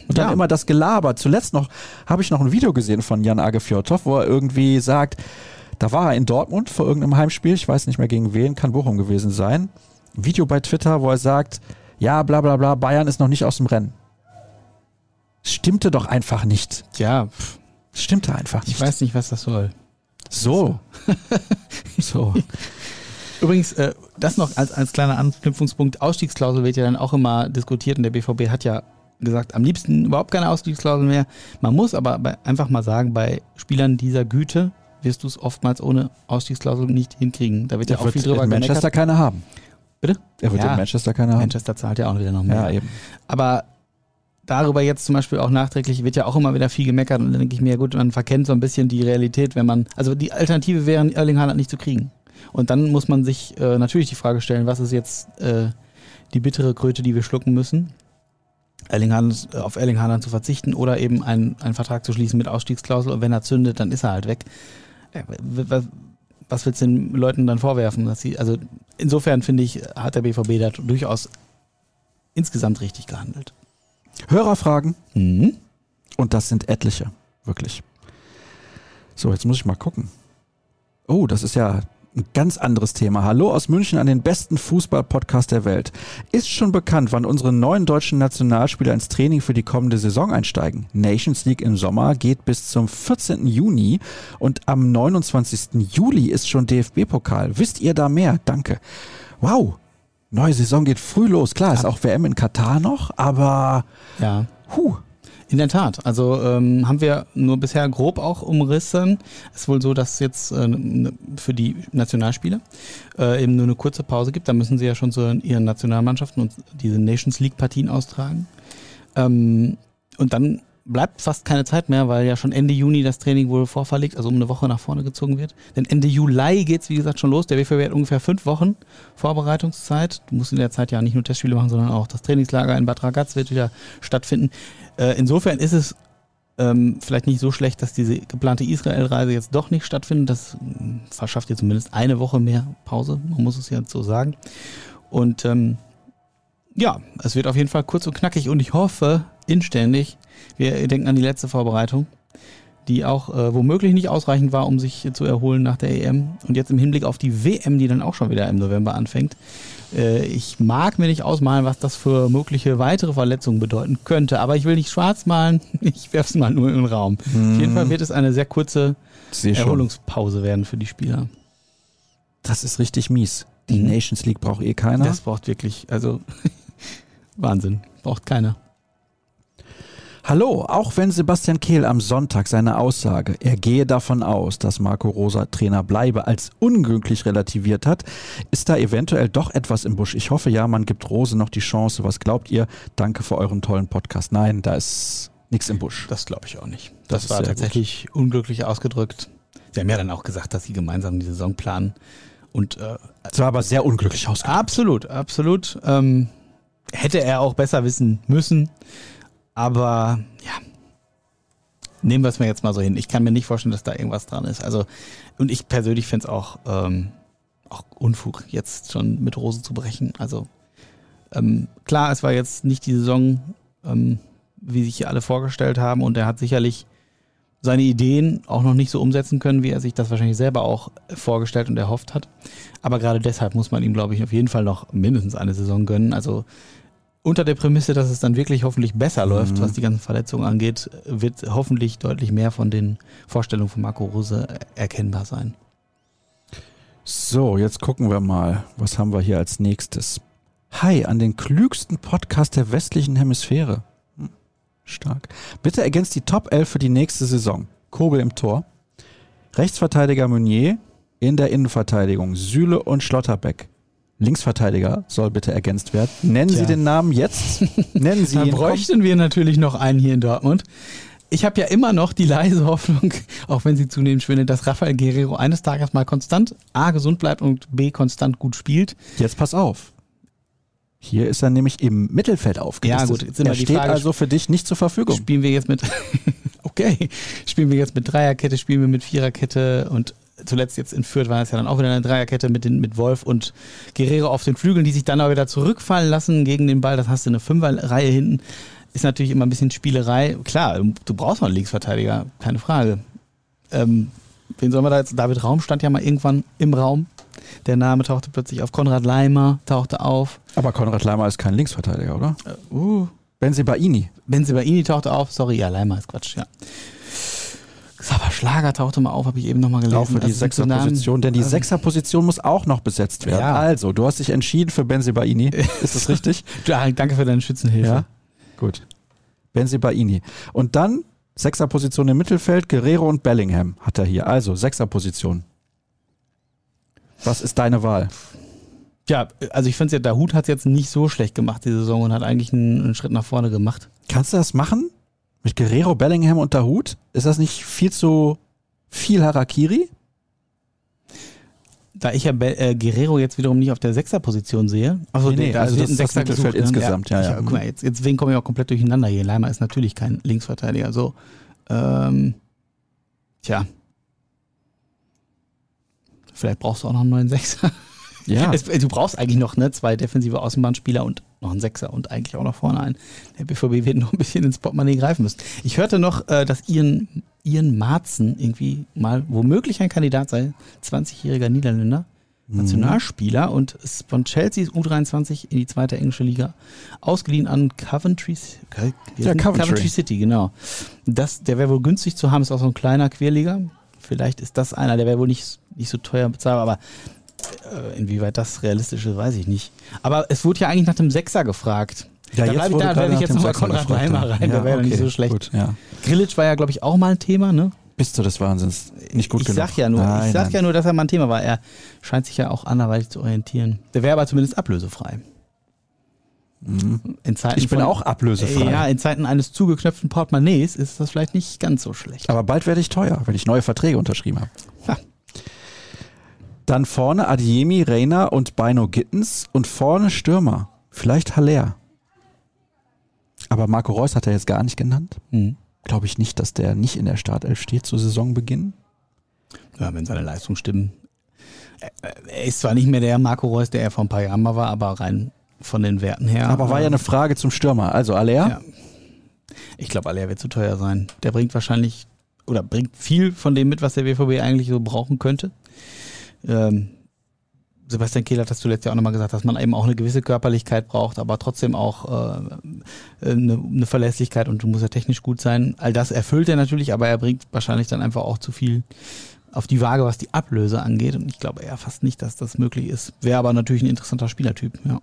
Und dann ja. immer das Gelaber. Zuletzt noch habe ich noch ein Video gesehen von Jan Age Fjordhoff, wo er irgendwie sagt, da war er in Dortmund vor irgendeinem Heimspiel, ich weiß nicht mehr gegen wen, kann Bochum gewesen sein. Video bei Twitter, wo er sagt, ja, bla bla bla, Bayern ist noch nicht aus dem Rennen. Stimmte doch einfach nicht. Ja. Stimmte einfach nicht. Ich weiß nicht, was das soll. So. [LAUGHS] so. [LAUGHS] Übrigens, äh, das noch als, als kleiner Anknüpfungspunkt, Ausstiegsklausel wird ja dann auch immer diskutiert und der BVB hat ja gesagt, am liebsten überhaupt keine Ausstiegsklausel mehr. Man muss aber bei, einfach mal sagen, bei Spielern dieser Güte wirst du es oftmals ohne Ausstiegsklausel nicht hinkriegen. Da wird ja, ja auch viel drüber in Manchester keine haben. Bitte? Er wird ja, in Manchester keine haben. Manchester zahlt ja auch wieder noch mehr. Ja, eben. Aber darüber jetzt zum Beispiel auch nachträglich wird ja auch immer wieder viel gemeckert und dann denke ich mir, gut, man verkennt so ein bisschen die Realität, wenn man, also die Alternative wäre, Erling Haaland nicht zu kriegen. Und dann muss man sich äh, natürlich die Frage stellen, was ist jetzt äh, die bittere Kröte, die wir schlucken müssen? Erling Haaland, auf Erling Haaland zu verzichten oder eben einen, einen Vertrag zu schließen mit Ausstiegsklausel und wenn er zündet, dann ist er halt weg. Äh, was willst du den Leuten dann vorwerfen? Dass sie, also insofern finde ich, hat der BVB da durchaus insgesamt richtig gehandelt. Hörerfragen. Mhm. Und das sind etliche, wirklich. So, jetzt muss ich mal gucken. Oh, das ist ja ein ganz anderes Thema. Hallo aus München an den besten Fußball-Podcast der Welt. Ist schon bekannt, wann unsere neuen deutschen Nationalspieler ins Training für die kommende Saison einsteigen? Nations League im Sommer geht bis zum 14. Juni und am 29. Juli ist schon DFB-Pokal. Wisst ihr da mehr? Danke. Wow. Neue Saison geht früh los. Klar, ist auch WM in Katar noch, aber ja. Huh. In der Tat. Also ähm, haben wir nur bisher grob auch umrissen. Es ist wohl so, dass es jetzt äh, für die Nationalspieler äh, eben nur eine kurze Pause gibt. Da müssen sie ja schon zu ihren Nationalmannschaften und diese Nations League Partien austragen. Ähm, und dann bleibt fast keine Zeit mehr, weil ja schon Ende Juni das Training wohl vorverlegt, also um eine Woche nach vorne gezogen wird. Denn Ende Juli geht es, wie gesagt, schon los. Der WVW hat ungefähr fünf Wochen Vorbereitungszeit. Du musst in der Zeit ja nicht nur Testspiele machen, sondern auch das Trainingslager in Bad Ragaz wird wieder stattfinden. Äh, insofern ist es ähm, vielleicht nicht so schlecht, dass diese geplante Israel-Reise jetzt doch nicht stattfindet. Das äh, verschafft dir zumindest eine Woche mehr Pause, man muss es ja so sagen. Und ähm, ja, es wird auf jeden Fall kurz und knackig und ich hoffe inständig, wir denken an die letzte Vorbereitung, die auch äh, womöglich nicht ausreichend war, um sich zu erholen nach der EM. Und jetzt im Hinblick auf die WM, die dann auch schon wieder im November anfängt. Äh, ich mag mir nicht ausmalen, was das für mögliche weitere Verletzungen bedeuten könnte. Aber ich will nicht schwarz malen, [LAUGHS] ich werfe es mal nur in den Raum. Hm. Auf jeden Fall wird es eine sehr kurze Erholungspause werden für die Spieler. Das ist richtig mies. Die mhm. Nations League braucht eh keiner. Das braucht wirklich, also [LAUGHS] Wahnsinn, braucht keiner. Hallo, auch wenn Sebastian Kehl am Sonntag seine Aussage, er gehe davon aus, dass Marco Rosa Trainer bleibe, als unglücklich relativiert hat, ist da eventuell doch etwas im Busch. Ich hoffe ja, man gibt Rose noch die Chance. Was glaubt ihr? Danke für euren tollen Podcast. Nein, da ist nichts im Busch. Das glaube ich auch nicht. Das, das war tatsächlich gut. unglücklich ausgedrückt. Sie haben ja dann auch gesagt, dass sie gemeinsam die Saison planen. Und äh, es war aber sehr unglücklich ausgedrückt. Absolut, absolut. Ähm, hätte er auch besser wissen müssen. Aber ja, nehmen wir es mir jetzt mal so hin. Ich kann mir nicht vorstellen, dass da irgendwas dran ist. Also, und ich persönlich fände es auch, ähm, auch Unfug, jetzt schon mit Rosen zu brechen. Also, ähm, klar, es war jetzt nicht die Saison, ähm, wie sich hier alle vorgestellt haben, und er hat sicherlich seine Ideen auch noch nicht so umsetzen können, wie er sich das wahrscheinlich selber auch vorgestellt und erhofft hat. Aber gerade deshalb muss man ihm, glaube ich, auf jeden Fall noch mindestens eine Saison gönnen. Also unter der Prämisse, dass es dann wirklich hoffentlich besser mhm. läuft, was die ganzen Verletzungen angeht, wird hoffentlich deutlich mehr von den Vorstellungen von Marco Rose erkennbar sein. So, jetzt gucken wir mal, was haben wir hier als nächstes. Hi, an den klügsten Podcast der westlichen Hemisphäre. Hm, stark. Bitte ergänzt die Top 11 für die nächste Saison. Kobel im Tor. Rechtsverteidiger Meunier in der Innenverteidigung. Süle und Schlotterbeck. Linksverteidiger soll bitte ergänzt werden. Nennen Tja. Sie den Namen jetzt. [LAUGHS] Nennen Sie ihn. bräuchten wir natürlich noch einen hier in Dortmund. Ich habe ja immer noch die leise Hoffnung, [LAUGHS] auch wenn sie zunehmend schwindet, dass Rafael Guerrero eines Tages mal konstant A gesund bleibt und B konstant gut spielt. Jetzt pass auf. Hier ist er nämlich im Mittelfeld aufgelistet. Ja, gut, jetzt immer er die steht Frage- also für dich nicht zur Verfügung. Spielen wir jetzt mit [LAUGHS] Okay, spielen wir jetzt mit Dreierkette, spielen wir mit Viererkette und zuletzt jetzt in Fürth war es ja dann auch wieder eine Dreierkette mit, den, mit Wolf und Guerrero auf den Flügeln, die sich dann auch wieder zurückfallen lassen gegen den Ball. Das hast du eine Fünferreihe hinten. Ist natürlich immer ein bisschen Spielerei. Klar, du brauchst noch einen Linksverteidiger, keine Frage. Ähm, wen sollen wir da jetzt? David Raum stand ja mal irgendwann im Raum. Der Name tauchte plötzlich auf. Konrad Leimer tauchte auf. Aber Konrad Leimer ist kein Linksverteidiger, oder? Uh, Benzi Baini. Benzibaini tauchte auf. Sorry, ja, Leimer ist Quatsch, ja. Xaver Schlager tauchte mal auf, habe ich eben nochmal gelesen. Auch für die Das sind so Namen, Sechserposition, denn die ähm, Sechserposition muss auch noch besetzt werden. Ja. Also, du hast dich entschieden für Benzi Baini. [LAUGHS] Ist das richtig? [LAUGHS] Ja, danke für deine Schützenhilfe. Ja. Gut. Benzi Baini. Und dann Sechserposition im Mittelfeld, Guerrero und Bellingham hat er hier. Also, Sechserposition. Was ist deine Wahl? Ja, also ich finde ja, der Hut hat es jetzt nicht so schlecht gemacht, die Saison, und hat eigentlich einen, einen Schritt nach vorne gemacht. Kannst du das machen? Mit Guerrero, Bellingham und Dahut? Ist das nicht viel zu viel Harakiri? Da ich ja Be äh, Guerrero jetzt wiederum nicht auf der Sechserposition sehe. Also, Nee, nee, da also das ist das Sechser Mittelfeld gesucht, ne? insgesamt, ja, ja. Ich, guck mal, jetzt, jetzt, komme ich auch komplett durcheinander hier. Leimer ist natürlich kein Linksverteidiger. So, ähm, tja. Vielleicht brauchst du auch noch einen neuen Sechser. Ja. [LAUGHS] Es, du brauchst eigentlich noch ne, zwei defensive Außenbahnspieler und noch einen Sechser und eigentlich auch noch vorne einen. Der BVB wird noch ein bisschen ins Portemonnaie greifen müssen. Ich hörte noch, äh, dass Ian, Ian Marzen irgendwie mal womöglich ein Kandidat sei. 20-jähriger Niederländer, Mhm. Nationalspieler und ist von Chelsea's U23 in die zweite englische Liga ausgeliehen an Coventry, Ja, Coventry. Coventry City, genau. Das, der wäre wohl günstig zu haben, ist auch so ein kleiner Querliga. Vielleicht ist das einer, der wäre wohl nicht, nicht so teuer bezahlbar, aber inwieweit das realistisch ist, weiß ich nicht. Aber es wurde ja eigentlich nach dem Sechser gefragt. Ja, da bleib ich, da werde ich jetzt nochmal Konrad Leimer rein, Ja, der wäre okay, nicht so schlecht. Gut, ja. Grillitsch war ja, glaube ich, auch mal ein Thema, ne? Bist du des Wahnsinns nicht gut ich genug? sag ja nur, Nein, ich sag nein. ja nur, dass er mal ein Thema war. Er scheint sich ja auch anderweitig zu orientieren. Der wäre aber zumindest ablösefrei. In Zeiten Mhm. Ich bin von- auch ablösefrei. Ja, in Zeiten eines zugeknöpften Portemonnaies ist das vielleicht nicht ganz so schlecht. Aber bald werde ich teuer, wenn ich neue Verträge unterschrieben habe. Dann vorne Adiemi, Reina und Bino Gittens und vorne Stürmer. Vielleicht Haller. Aber Marco Reus hat er jetzt gar nicht genannt. Hm. Glaube ich nicht, dass der nicht in der Startelf steht zu Saisonbeginn. Ja, wenn seine Leistungen stimmen. Er- ist zwar nicht mehr der Marco Reus, der er vor ein paar Jahren mal war, aber rein von den Werten her. Aber war ja eine Frage zum Stürmer. Also Haller? Ja. Ich glaube, Aller wird zu teuer sein. Der bringt wahrscheinlich oder bringt viel von dem mit, was der BVB eigentlich so brauchen könnte. Ähm, Sebastian Kehl hat das zuletzt ja auch nochmal gesagt, dass man eben auch eine gewisse Körperlichkeit braucht, aber trotzdem auch äh, eine, Verlässlichkeit und du musst ja technisch gut sein. All das erfüllt er natürlich, aber er bringt wahrscheinlich dann einfach auch zu viel auf die Waage, was die Ablöse angeht. Und ich glaube eher fast nicht, dass das möglich ist. Wäre aber natürlich ein interessanter Spielertyp, ja.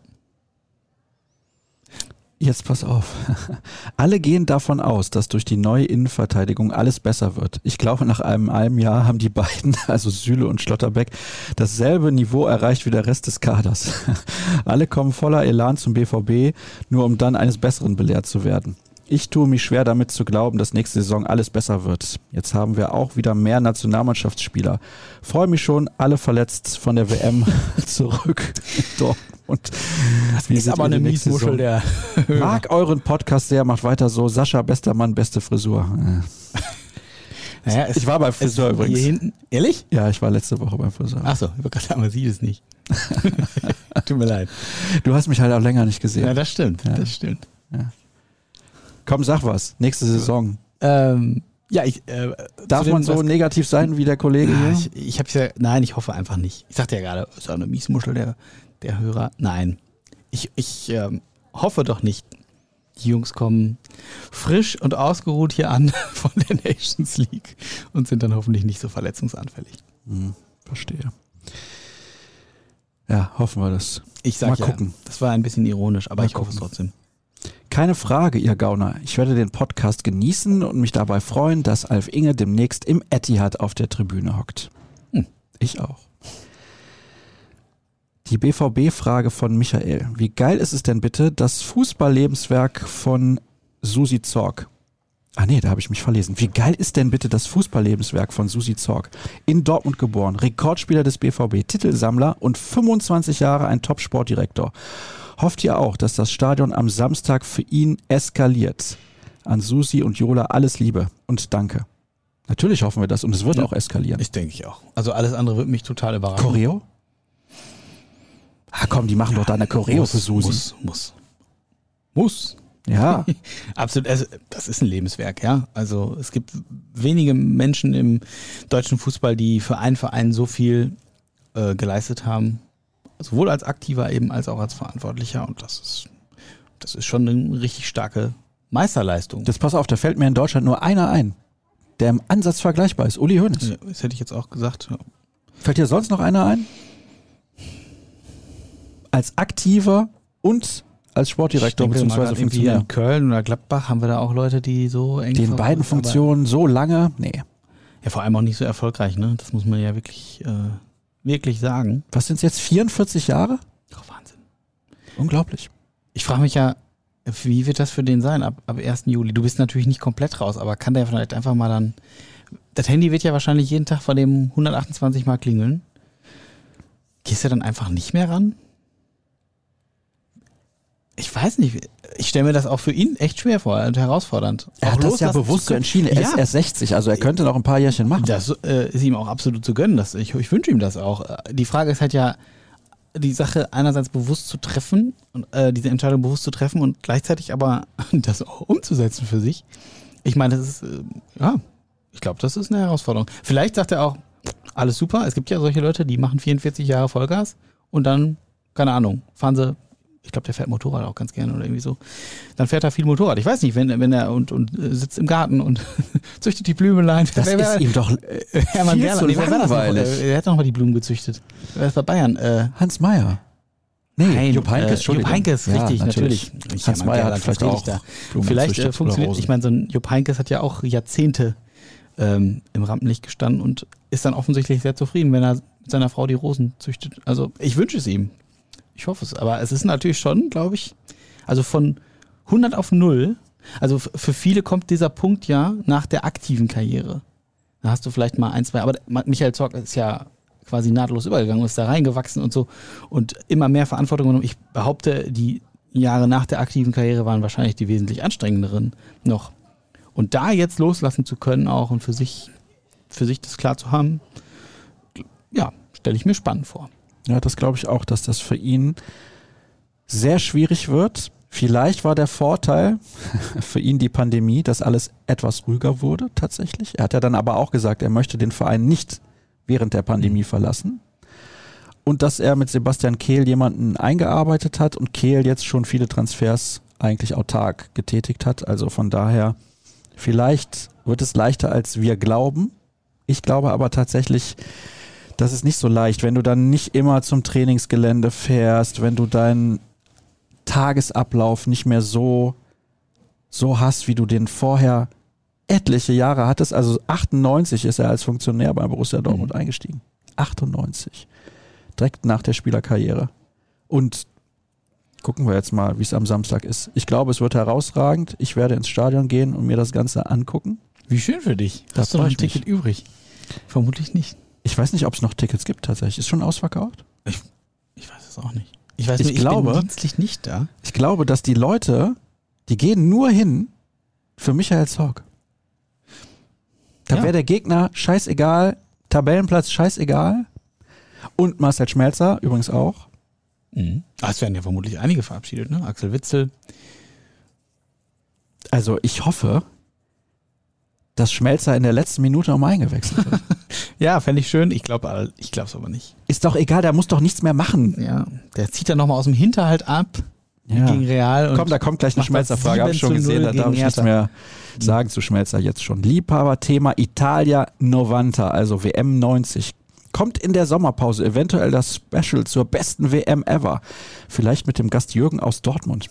Jetzt pass auf. [LAUGHS] Alle gehen davon aus, dass durch die neue Innenverteidigung alles besser wird. Ich glaube, nach einem halben Jahr haben die beiden, [LAUGHS] also Süle und Schlotterbeck, dasselbe Niveau erreicht wie der Rest des Kaders. [LAUGHS] Alle kommen voller Elan zum BVB, nur um dann eines Besseren belehrt zu werden. Ich tue mich schwer damit zu glauben, dass nächste Saison alles besser wird. Jetzt haben wir auch wieder mehr Nationalmannschaftsspieler. Freue mich schon, alle verletzt von der WM [LAUGHS] zurück in Dortmund. Wie ist aber eine Miesmuschel der [LAUGHS] Mag euren Podcast sehr, macht weiter so. Sascha, bester Mann, beste Frisur. [LAUGHS] Naja, es- Ich war beim Friseur übrigens. Hier hinten. Ehrlich? Ja, ich war letzte Woche beim Friseur. Achso, ich wollte gerade sagen, man sieht es nicht. Tut mir leid. Du hast mich halt auch länger nicht Ja, gesehen. das stimmt. Ja. Das stimmt. Komm, sag was. Nächste Saison. Ähm, ja, ich. Äh, Darf man so negativ sein wie der Kollege Ja, hier? ich, ich hab's ja. Nein, ich hoffe einfach nicht. Ich sagte ja gerade, ist auch eine Miesmuschel der, der Hörer. Nein. Ich, ich ähm, hoffe doch nicht. Die Jungs kommen frisch und ausgeruht hier an [LAUGHS] von der Nations League und sind dann hoffentlich nicht so verletzungsanfällig. Hm, verstehe. Ja, hoffen wir das. Ich sag Mal ja, gucken. das war ein bisschen ironisch, aber Mal ich hoffe es gucken. trotzdem. Keine Frage, ihr Gauner. Ich werde den Podcast genießen und mich dabei freuen, dass Alf Inge demnächst im Etihad auf der Tribüne hockt. Hm. Ich auch. Die BVB-Frage von Michael. Wie geil ist es denn bitte, das Fußballlebenswerk von Susi Zorg? Ah nee, da habe ich mich verlesen. Wie geil ist denn bitte das Fußballlebenswerk von Susi Zorg? In Dortmund geboren, Rekordspieler des BVB, Titelsammler und 25 Jahre ein Top-Sportdirektor. Hofft ihr auch, dass das Stadion am Samstag für ihn eskaliert? An Susi und Jola alles Liebe und danke. Natürlich hoffen wir das und es wird Ja. auch eskalieren. Ich denke ich auch. Also alles andere wird mich total überraschen. Choreo? Ah komm, die machen doch da eine Choreo muss, für Susi. Muss, muss. Muss. Ja, [LAUGHS] Absolut, also das ist ein Lebenswerk, ja. Also es gibt wenige Menschen im deutschen Fußball, die für einen Verein so viel äh, geleistet haben, sowohl als Aktiver eben als auch als Verantwortlicher. Und das ist, das ist schon eine richtig starke Meisterleistung. das pass auf, da fällt mir in Deutschland nur einer ein, der im Ansatz vergleichbar ist. Uli Hoeneß. Ja, das hätte ich jetzt auch gesagt. Ja. Fällt dir sonst noch einer ein? Als Aktiver und als Sportdirektor bzw. Funktionär. in Köln oder Gladbach haben wir da auch Leute, die so eng verbunden beiden Funktionen so lange, nee. Ja, vor allem auch nicht so erfolgreich, ne? Das muss man ja wirklich, äh, wirklich sagen. Was sind es jetzt, 44 Jahre? Oh, Wahnsinn. Unglaublich. Ich frage mich ja, wie wird das für den sein ab, ab 1. Juli? Du bist natürlich nicht komplett raus, aber kann der vielleicht einfach mal dann. Das Handy wird ja wahrscheinlich jeden Tag von dem 128 Mal klingeln. Gehst du dann einfach nicht mehr ran? Ich weiß nicht. Ich stelle mir das auch für ihn echt schwer vor und herausfordernd. Er Auch hat das ja bewusst so entschieden. Er ist Ja. erst 60, also er könnte noch ein paar Jährchen machen. Das äh, ist ihm auch absolut zu gönnen. Das, ich ich wünsche ihm das auch. Äh, Die Frage ist halt ja, die Sache einerseits bewusst zu treffen, und, äh, diese Entscheidung bewusst zu treffen und gleichzeitig aber [LAUGHS] das auch umzusetzen für sich. Ich meine, das ist, äh, ja, ich glaube, das ist eine Herausforderung. Vielleicht sagt er auch, alles super, es gibt ja solche Leute, die machen 44 Jahre Vollgas und dann, keine Ahnung, fahren sie, ich glaube, der fährt Motorrad auch ganz gerne oder irgendwie so. Dann fährt er viel Motorrad. Ich weiß nicht, wenn, wenn er und, und äh, sitzt im Garten und [LAUGHS] züchtet die Blümelein. Das [LAUGHS] Wer- ist ihm doch Hermann viel Werner, zu nee, noch? langweilig. Äh, Er hat noch mal die Blumen gezüchtet. Wer ist bei Bayern? Äh, Hans Meyer. Nee, nein, Jupp Heynckes, äh. Jupp Heynckes, Ja, richtig, natürlich. Ich, Hans Meyer hat vielleicht auch da. Blumen Vielleicht äh, funktioniert, ich meine, so ein Jupp Heynckes hat ja auch Jahrzehnte ähm, im Rampenlicht gestanden und ist dann offensichtlich sehr zufrieden, wenn er mit seiner Frau die Rosen züchtet. Also ich wünsche es ihm. Ich hoffe es. Aber es ist natürlich schon, glaube ich, also von 100 auf 0, also für viele kommt dieser Punkt ja nach der aktiven Karriere. Da hast du vielleicht mal ein, zwei, aber Michael Zorc ist ja quasi nahtlos übergegangen und ist da reingewachsen und so und immer mehr Verantwortung genommen. Ich behaupte, die Jahre nach der aktiven Karriere waren wahrscheinlich die wesentlich anstrengenderen noch. Und da jetzt loslassen zu können auch und für sich, für sich das klar zu haben, ja, stelle ich mir spannend vor. Ja, das glaube ich auch, dass das für ihn sehr schwierig wird. Vielleicht war der Vorteil [LAUGHS] für ihn die Pandemie, dass alles etwas ruhiger wurde tatsächlich. Er hat ja dann aber auch gesagt, er möchte den Verein nicht während der Pandemie verlassen. Und dass er mit Sebastian Kehl jemanden eingearbeitet hat und Kehl jetzt schon viele Transfers eigentlich autark getätigt hat. Also von daher, vielleicht wird es leichter, als wir glauben. Ich glaube aber tatsächlich, das ist nicht so leicht, wenn du dann nicht immer zum Trainingsgelände fährst, wenn du deinen Tagesablauf nicht mehr so, so hast, wie du den vorher etliche Jahre hattest. Also 98 ist er als Funktionär bei Borussia Dortmund Mhm. eingestiegen. 98. Direkt nach der Spielerkarriere. Und gucken wir jetzt mal, wie es am Samstag ist. Ich glaube, es wird herausragend. Ich werde ins Stadion gehen und mir das Ganze angucken. Wie schön für dich. Da Hast du noch ein ich mich. Ticket übrig? Vermutlich nicht. Ich weiß nicht, ob es noch Tickets gibt tatsächlich. Ist schon ausverkauft? Ich weiß es auch nicht. Ich weiß Ich nur, ich glaube- bin dienstlich nicht da. Ich glaube, dass die Leute, die gehen nur hin für Michael Zorg. Da Ja. wäre der Gegner scheißegal, Tabellenplatz scheißegal. Und Marcel Schmelzer übrigens auch. Mhm. Ah, es werden ja vermutlich einige verabschiedet, ne? Axel Witzel. Also ich hoffe, dass Schmelzer in der letzten Minute nochmal eingewechselt wird. Ja, fände ich schön. Ich glaube ich glaub's aber nicht. Ist doch egal, der muss doch nichts mehr machen. Ja, der zieht dann nochmal aus dem Hinterhalt ab Ja. gegen Real. Komm, da kommt gleich eine Schmelzer-Frage, habe ich 7 schon gesehen, 0 da darf ich nichts mehr sagen zu Schmelzer jetzt schon. Liebhaber-Thema Italia 90, also WM 90. Kommt in der Sommerpause eventuell das Special zur besten WM ever. Vielleicht mit dem Gast Jürgen aus Dortmund.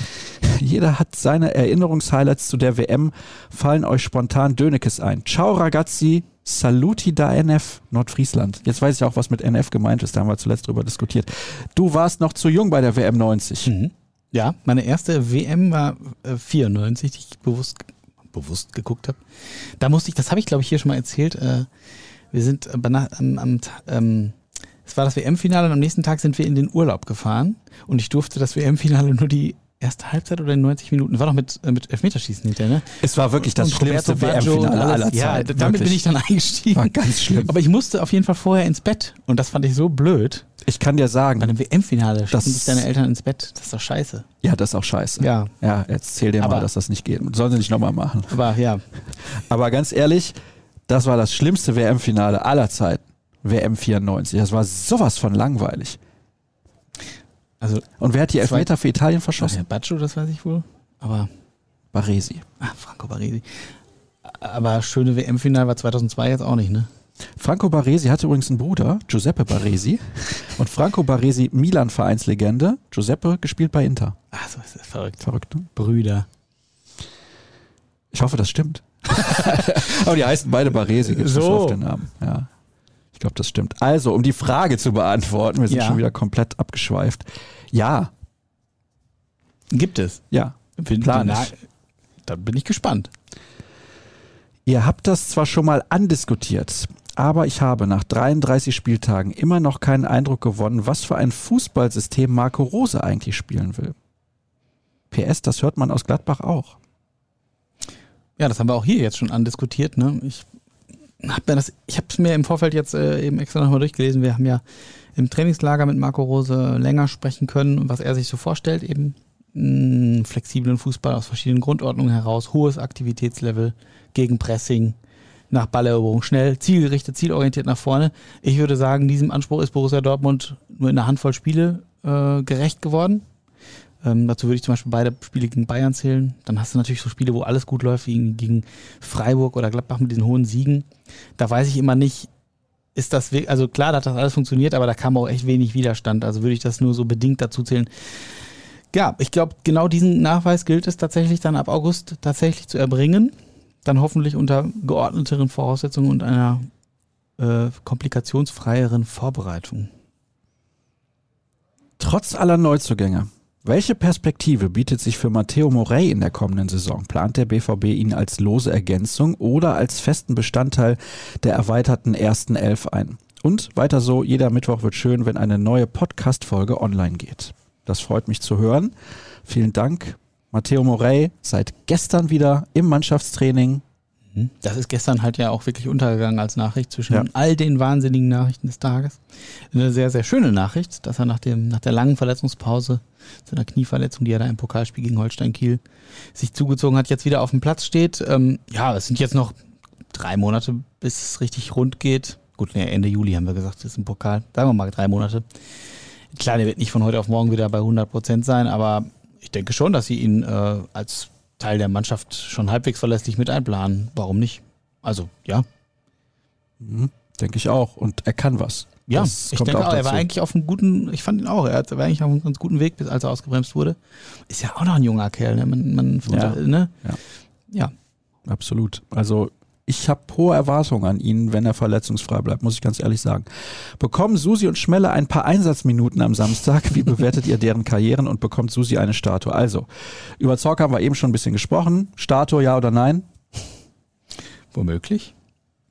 [LAUGHS] Jeder hat seine Erinnerungshighlights zu der WM. Fallen euch spontan Dönekes ein. Ciao ragazzi, saluti da NF Nordfriesland. Jetzt weiß ich auch, was mit NF gemeint ist. Da haben wir zuletzt drüber diskutiert. Du warst noch zu jung bei der WM 90. Mhm. Ja, meine erste WM war äh, 94, die ich bewusst, bewusst geguckt habe. Da musste ich, das habe ich glaube ich hier schon mal erzählt, äh, wir sind äh, am, am ähm, es war das WM-Finale und am nächsten Tag sind wir in den Urlaub gefahren und ich durfte das WM-Finale nur die erste Halbzeit oder in 90 Minuten. War doch mit, äh, mit Elfmeterschießen hinterher, ne? Es war wirklich das Und schlimmste WM-Finale aller Ja, Zeiten. damit bin Wirklich. ich dann [LAUGHS] eingestiegen. War ganz schlimm. Aber ich musste auf jeden Fall vorher ins Bett und das fand ich so blöd. Ich kann dir Bei sagen, einem WM-Finale schicken Das- dich deine Eltern ins Bett. Das ist doch scheiße. ja, das ist auch scheiße. Ja. Ja, erzähl dir mal, Aber- dass das nicht geht. Sollen sie nicht nochmal machen. Aber ja, Aber ganz ehrlich, das war das schlimmste WM-Finale aller Zeiten. WM 94. Das war sowas von langweilig. Also Und wer hat die Elfmeter für Italien verschossen? ja, Baggio, das weiß ich wohl. Aber, Baresi. ah, Franco Baresi. Aber schöne WM-Finale war 2002 jetzt auch nicht, ne? Franco Baresi hatte übrigens einen Bruder, Giuseppe Baresi. [LAUGHS] Und Franco Baresi, Milan-Vereinslegende. Giuseppe gespielt bei Inter. Ach, so ist das verrückt. Verrückt, ne? Brüder. Ich hoffe, das stimmt. [LAUGHS] Aber die heißen beide Baresi, gibt's nicht So. auf den Namen. Ja. Ich glaube, das stimmt. Also, um die Frage zu beantworten, wir sind Ja. schon wieder komplett abgeschweift. Ja, Gibt es. ja. Plan ich. da bin ich gespannt. Ihr habt das zwar schon mal andiskutiert, aber ich habe nach 33 Spieltagen immer noch keinen Eindruck gewonnen, was für ein Fußballsystem Marco Rose eigentlich spielen will. PS, das hört man aus Gladbach auch. Ja, das haben wir auch hier jetzt schon andiskutiert. Ne? Ich habe mir das, ich habe es mir im Vorfeld jetzt äh, eben extra nochmal durchgelesen. Wir haben ja im Trainingslager mit Marco Rose länger sprechen können, was er sich so vorstellt, eben mh, flexiblen Fußball aus verschiedenen Grundordnungen heraus, hohes Aktivitätslevel, gegen Pressing, nach Balleroberung schnell, zielgerichtet, zielorientiert nach vorne. Ich würde sagen, diesem Anspruch ist Borussia Dortmund nur in einer Handvoll Spiele äh, gerecht geworden. Ähm, dazu würde ich zum Beispiel beide Spiele gegen Bayern zählen. Dann hast du natürlich so Spiele, wo alles gut läuft, wie gegen Freiburg oder Gladbach mit diesen hohen Siegen. Da weiß ich immer nicht, ist das wirklich, also klar, da hat das alles funktioniert, aber da kam auch echt wenig Widerstand. Also würde ich das nur so bedingt dazu zählen. Ja, ich glaube, genau diesen Nachweis gilt es tatsächlich dann ab August tatsächlich zu erbringen. Dann hoffentlich unter geordneteren Voraussetzungen und einer äh, komplikationsfreieren Vorbereitung. Trotz aller Neuzugänge, welche Perspektive bietet sich für Matteo Morey in der kommenden Saison? Plant der BVB ihn als lose Ergänzung oder als festen Bestandteil der erweiterten ersten Elf ein? Und weiter so, jeder Mittwoch wird schön, wenn eine neue Podcast-Folge online geht. Das freut mich zu hören. Vielen Dank. Matteo Morey, seit gestern wieder im Mannschaftstraining. Mhm. Das ist gestern halt ja auch wirklich untergegangen als Nachricht zwischen Ja. all den wahnsinnigen Nachrichten des Tages. Eine sehr, sehr schöne Nachricht, dass er nach, dem, nach der langen Verletzungspause, seiner Knieverletzung, die er da im Pokalspiel gegen Holstein Kiel sich zugezogen hat, jetzt wieder auf dem Platz steht. Ähm, ja, es sind jetzt noch drei Monate, bis es richtig rund geht. Gut, nee, Ende Juli haben wir gesagt, das ist ein Pokal. Sagen wir mal drei Monate. Klar, der wird nicht von heute auf morgen wieder bei 100 Prozent sein, aber ich denke schon, dass sie ihn äh, als Teil der Mannschaft schon halbwegs verlässlich mit einplanen. Warum nicht? Also, ja. Mhm, denke ich auch. Und er kann was. Ja, Das ich denke auch auch, er war eigentlich auf einem guten, ich fand ihn auch, er war eigentlich auf einem ganz guten Weg, bis als er ausgebremst wurde. Ist ja auch noch ein junger Kerl, ne? Man, man, Ja. ne? Ja. ja. Absolut. Also ich habe hohe Erwartungen an ihn, wenn er verletzungsfrei bleibt, muss ich ganz ehrlich sagen. Bekommen Susi und Schmelle ein paar Einsatzminuten am Samstag? Wie bewertet ihr deren Karrieren und bekommt Susi eine Statue? Also, über Zorc haben wir eben schon ein bisschen gesprochen. Statue, ja oder nein? Womöglich.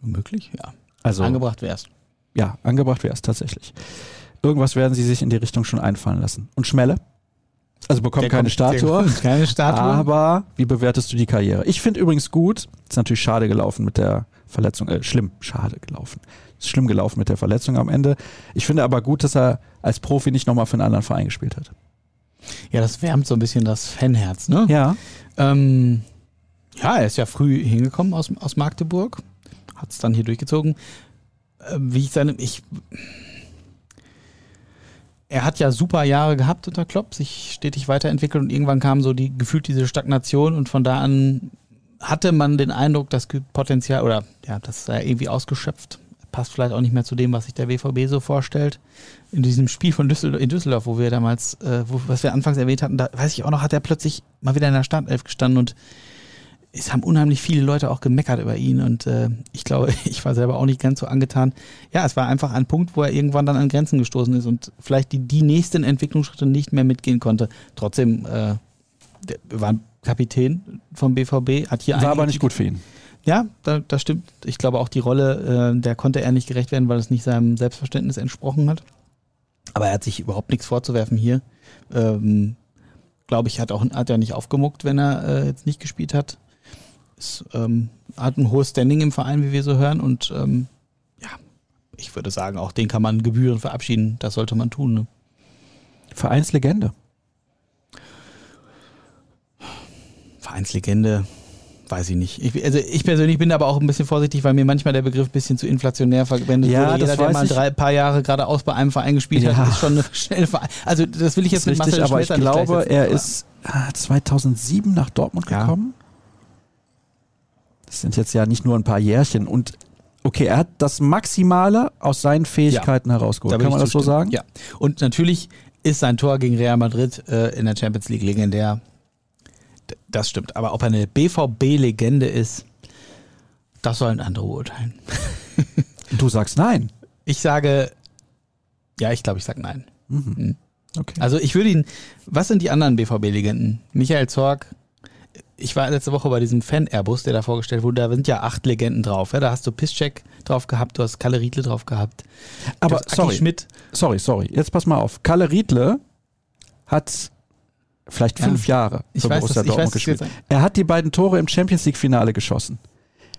Womöglich, ja. Also, Angebracht wär's. ja, angebracht wäre es tatsächlich. Irgendwas werden sie sich in die Richtung schon einfallen lassen. Und Schmelle? Also bekommt keine kommt- Statue. Keine Statue. Aber wie bewertest du die Karriere? Ich finde übrigens gut, ist natürlich schade gelaufen mit der Verletzung, äh, schlimm, schade gelaufen. Ist schlimm gelaufen mit der Verletzung am Ende. Ich finde aber gut, dass er als Profi nicht nochmal für einen anderen Verein gespielt hat. ja, das wärmt so ein bisschen das Fanherz, ne? Ja. Ähm, ja, er ist ja früh hingekommen aus, aus Magdeburg, hat es dann hier durchgezogen. Äh, wie ich seine, ich, er hat ja super Jahre gehabt unter Klopp, sich stetig weiterentwickelt und irgendwann kam so die gefühlt diese Stagnation und von da an hatte man den Eindruck, das Potenzial oder ja, das sei irgendwie ausgeschöpft. passt vielleicht auch nicht mehr zu dem, was sich der BVB so vorstellt. In diesem Spiel von Düsseldorf, in Düsseldorf, wo wir damals, äh, wo, was wir anfangs erwähnt hatten, da weiß ich auch noch, hat er plötzlich mal wieder in der Startelf gestanden und es haben unheimlich viele Leute auch gemeckert über ihn und äh, ich glaube, [LAUGHS] ich war selber auch nicht ganz so angetan. Ja, es war einfach ein Punkt, wo er irgendwann dann an Grenzen gestoßen ist und vielleicht die, die nächsten Entwicklungsschritte nicht mehr mitgehen konnte. Trotzdem äh, war Kapitän vom BVB, hat hier War aber nicht gut für ihn. Ja, da, das stimmt. Ich glaube auch die Rolle, äh, der konnte er nicht gerecht werden, weil es nicht seinem Selbstverständnis entsprochen hat. Aber er hat sich überhaupt nichts vorzuwerfen hier. Ähm, glaube ich, hat auch hat er nicht aufgemuckt, wenn er äh, jetzt nicht gespielt hat. Es, ähm, hat ein hohes Standing im Verein, wie wir so hören. Und ähm, ja, ich würde sagen, auch den kann man Gebühren verabschieden. Das sollte man tun. Ne? Vereinslegende. Vereinslegende, weiß ich nicht. Ich, also ich persönlich bin aber auch ein bisschen vorsichtig, weil mir manchmal der Begriff ein bisschen zu inflationär verwendet Ja, wurde. Jeder, der mal ich. drei paar Jahre geradeaus bei einem Verein gespielt Ja. hat, ist schon eine [LAUGHS] schnelle Verein. Also das will ich jetzt Das ist mit richtig, Marcel aber ich Schmelzer nicht glaube, er ist ah, 2007 nach Dortmund Ja. gekommen. Das sind jetzt ja nicht nur ein paar Jährchen. Und okay, er hat das Maximale aus seinen Fähigkeiten herausgeholt. Da Kann man das so sagen? Ja. Und natürlich ist sein Tor gegen Real Madrid äh, in der Champions League legendär. D- Das stimmt. Aber ob er eine BVB-Legende ist, das sollen andere beurteilen. [LAUGHS] Du sagst nein. Ich sage, ja, ich glaube, ich sage nein. Mhm. Okay. Also ich würde ihn, was sind die anderen BVB-Legenden? Michael Zorg, ich war letzte Woche bei diesem Fan-Airbus, der da vorgestellt wurde, da sind ja acht Legenden drauf. Ja? Da hast du Piszczek drauf gehabt, du hast Kalle Riedle drauf gehabt. aber sorry, Schmidt. sorry, sorry. Jetzt pass mal auf. Kalle Riedle hat vielleicht Ja. fünf Jahre Ich für weiß, Borussia das- ich weiß, Dortmund das gespielt. Er hat die beiden Tore im Champions League Finale geschossen.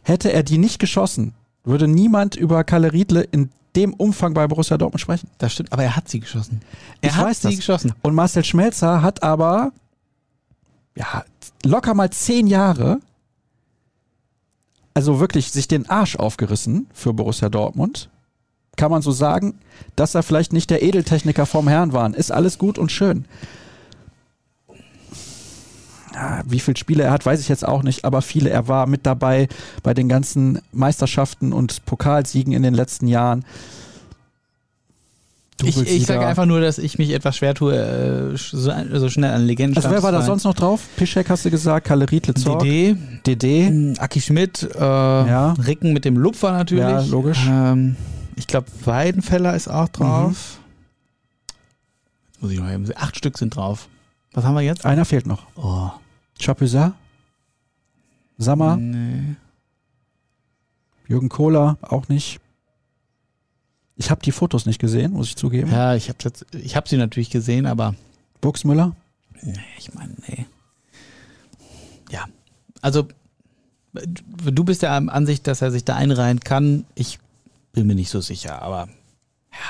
Hätte er die nicht geschossen, würde niemand über Kalle Riedle in dem Umfang bei Borussia Dortmund sprechen. Das stimmt, aber er hat sie geschossen. Er Ich hat weiß sie das. geschossen. Und Marcel Schmelzer hat aber ja, locker mal zehn Jahre, also wirklich sich den Arsch aufgerissen für Borussia Dortmund. Kann man so sagen, dass er vielleicht nicht der Edeltechniker vom Herrn war. Ist alles gut und schön. Ja, wie viele Spiele er hat, weiß ich jetzt auch nicht, aber viele. Er war mit dabei bei den ganzen Meisterschaften und Pokalsiegen in den letzten Jahren. Ich, ich sage einfach nur, dass ich mich etwas schwer tue, äh, so, so schnell an Legenden Also wer war da sonst noch drauf? Pischek hast du gesagt, Kalle Riedle DD, DD. ähm, Aki Schmidt, äh, Ja. Ricken mit dem Lupfer natürlich. Ja, logisch. Ähm, ich glaube, Weidenfeller ist auch drauf. Jetzt muss ich noch eben sehen. Acht Stück sind drauf. Was haben wir jetzt? Einer fehlt noch. Oh. Chapuisat, Sammer, Nee. Jürgen Kohler, auch nicht. Ich habe die Fotos nicht gesehen, muss ich zugeben. Ja, ich habe ich habe sie natürlich gesehen, aber Buxmüller, nee, ich meine, nee. Ja, also du bist der Ansicht, dass er sich da einreihen kann. Ich bin mir nicht so sicher, aber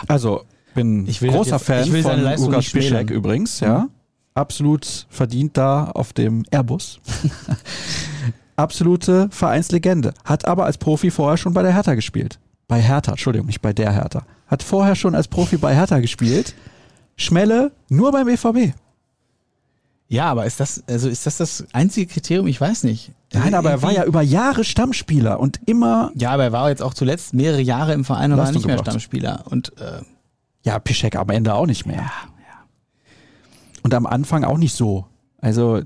also bin Ich großer jetzt- Fan ich von Lukas. Piszek übrigens, ja. Absolut verdient da auf dem Airbus. [LAUGHS] Absolute Vereinslegende. Hat aber als Profi vorher schon bei der Hertha gespielt. Bei Hertha, Entschuldigung, nicht bei der Hertha. Hat vorher schon als Profi bei Hertha gespielt. Schmelle nur beim E BVB. ja, aber ist das, also ist das das einzige Kriterium? Ich weiß nicht. Nein, aber er war ja über Jahre Stammspieler und immer. Ja, aber er war jetzt auch zuletzt mehrere Jahre im Verein und war Leistung nicht mehr gebracht. Stammspieler. Und äh, Ja, Piszek am Ende auch nicht mehr. ja, Und am Anfang auch nicht so. Also,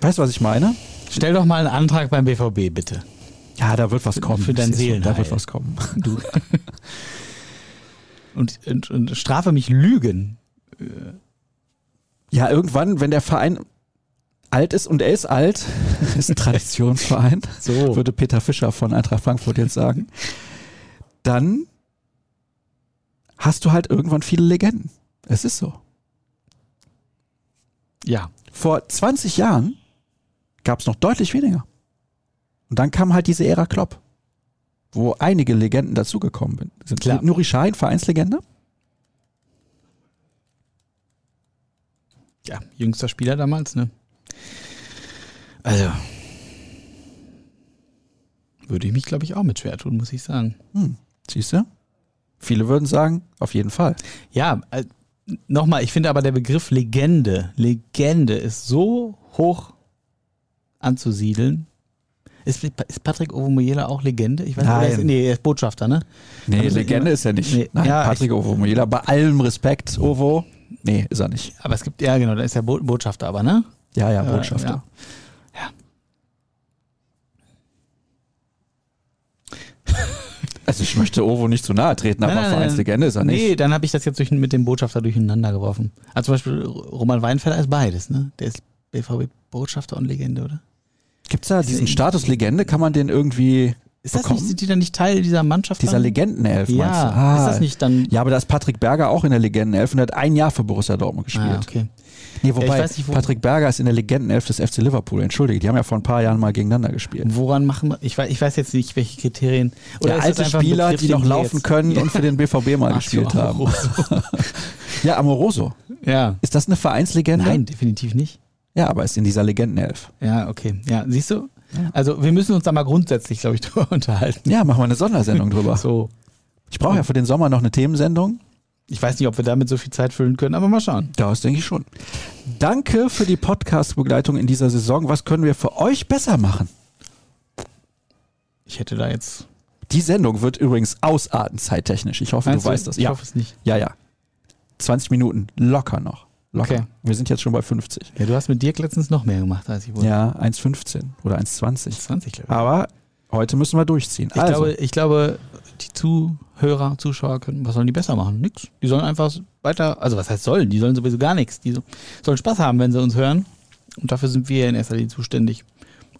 weißt du, was ich meine? Stell doch mal einen Antrag beim BVB, bitte. Ja, da wird was kommen. für dein so, Da wird was kommen. [LAUGHS] Du. [LAUGHS] und, und, und strafe mich Lügen. Ja, irgendwann, wenn der Verein alt ist und er ist alt, [LAUGHS] ist ein Traditionsverein, So. würde Peter Fischer von Eintracht Frankfurt jetzt sagen, dann hast du halt irgendwann viele Legenden. Es ist so. Ja. Vor 20 Jahren gab es noch deutlich weniger. Und dann kam halt diese Ära Klopp, wo einige Legenden dazugekommen sind. Klar. Nuri Sahin, Vereinslegende? Ja, jüngster Spieler damals, ne? Also. Würde ich mich, glaube ich, auch mit schwer tun, muss ich sagen. Hm, siehst du? Viele würden sagen, auf jeden Fall. Ja, äh, nochmal, ich finde aber der Begriff Legende, Legende ist so hoch anzusiedeln. Ist, ist Patrick Ovomoyela auch Legende? Ich weiß Nein. nicht. Er ist, nee, er ist Botschafter, ne? Nee, Also Legende ist er nicht. Nee, Nein, ja, Patrick Ovo Moyela, bei allem Respekt, Ovo. Nee, ist er nicht. Aber es gibt, ja genau, da ist er Bo Botschafter, aber ne? Ja, ja, Äh, Botschafter. ja. [LAUGHS] Also ich möchte Ovo nicht zu nahe treten, aber Nein, nein, nein. Vereinslegende ist er Nee, nicht. dann habe ich das jetzt durch, mit dem Botschafter durcheinander geworfen. Also zum Beispiel Roman Weinfelder ist beides, ne? Der ist BVB-Botschafter und Legende, oder? Gibt es da Ist diesen er- Status Legende? Kann man den irgendwie Ist das bekommen? nicht, sind die dann nicht Teil dieser Mannschaft? Dieser? Legendenelf, Ja, meinst du? Ah, ist das nicht dann. Ja, aber da ist Patrick Berger auch in der Legendenelf und er hat ein Jahr für Borussia Dortmund gespielt. Ah, okay. Nee, wobei, ich weiß nicht, wo- Patrick Berger ist in der Legendenelf des FC Liverpool. Entschuldige, die haben ja vor ein paar Jahren mal gegeneinander gespielt. Woran machen wir, ich weiß, ich weiß jetzt nicht, welche Kriterien. Oder ja, ist alte Spieler, Begriff, die noch laufen können und für den [LAUGHS] BVB mal Ach gespielt haben. [LAUGHS] Ja, Amoroso. Ja. Ist das eine Vereinslegende? Nein, definitiv nicht. Ja, aber ist in dieser Legendenelf. Ja, okay. Ja, siehst du? Also wir müssen uns da mal grundsätzlich, glaube ich, [LAUGHS] drüber unterhalten. Ja, machen wir eine Sondersendung drüber. So. Ich brauche ja für den Sommer noch eine Themensendung. Ich weiß nicht, ob wir damit so viel Zeit füllen können, aber mal schauen. Das denke ich schon. Danke für die Podcast-Begleitung in dieser Saison. Was können wir für euch besser machen? Ich hätte da jetzt. Die Sendung wird übrigens ausarten, zeittechnisch. Ich hoffe, Meinst du weißt das. Ich Ja, hoffe es nicht. ja, ja. 20 Minuten, locker noch. Locker. Okay. Wir sind jetzt schon bei 50. Ja, du hast mit Dirk letztens noch mehr gemacht als ich wohl. Ja, 1,15 oder 1,20. 20, glaube ich. Aber heute müssen wir durchziehen. Ich, also, glaube, ich glaube, die Zuhörer, Zuschauer können, was sollen die besser machen? Nix. Die sollen einfach weiter, also was heißt sollen? Die sollen sowieso gar nichts. Die so- sollen Spaß haben, wenn sie uns hören. Und dafür sind wir in erster Linie zuständig.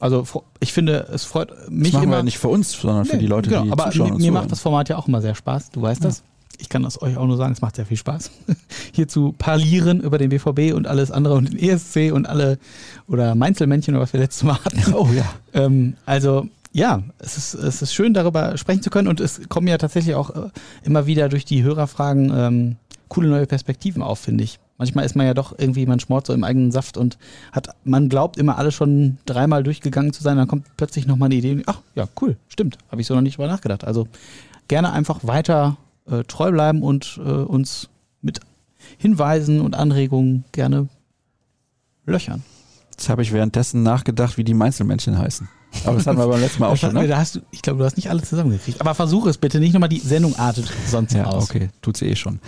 Also ich finde, es freut das mich machen immer. wir nicht für uns, sondern für Nee, die Leute, genau, die aber zuschauen mir, und mir zuhören. macht das Format ja auch immer sehr Spaß. Du weißt das. Ich kann das euch auch nur sagen, es macht sehr viel Spaß. [LAUGHS] Hier zu parlieren über den BVB und alles andere und den ESC und alle oder Mainzelmännchen oder was wir letztes Mal hatten. [LAUGHS] Oh ja. Ähm, also ja, es ist, es ist schön, darüber sprechen zu können und es kommen ja tatsächlich auch äh, immer wieder durch die Hörerfragen ähm, coole neue Perspektiven auf, finde ich. Manchmal ist man ja doch irgendwie, man schmort so im eigenen Saft und hat, man glaubt immer alles schon dreimal durchgegangen zu sein, dann kommt plötzlich nochmal eine Idee, ach ja, cool, stimmt, habe ich so noch nicht drüber nachgedacht. Also gerne einfach weiter äh, treu bleiben und äh, uns mit Hinweisen und Anregungen gerne löchern. Jetzt habe ich währenddessen nachgedacht, wie die Mainzelmännchen heißen. Aber das hatten wir beim letzten Mal auch schon, ne? da hast du, ich glaube, du hast nicht alles zusammengekriegt. Aber versuche es bitte nicht nochmal, die Sendung artet sonst Ja, aus. okay, tut sie eh schon.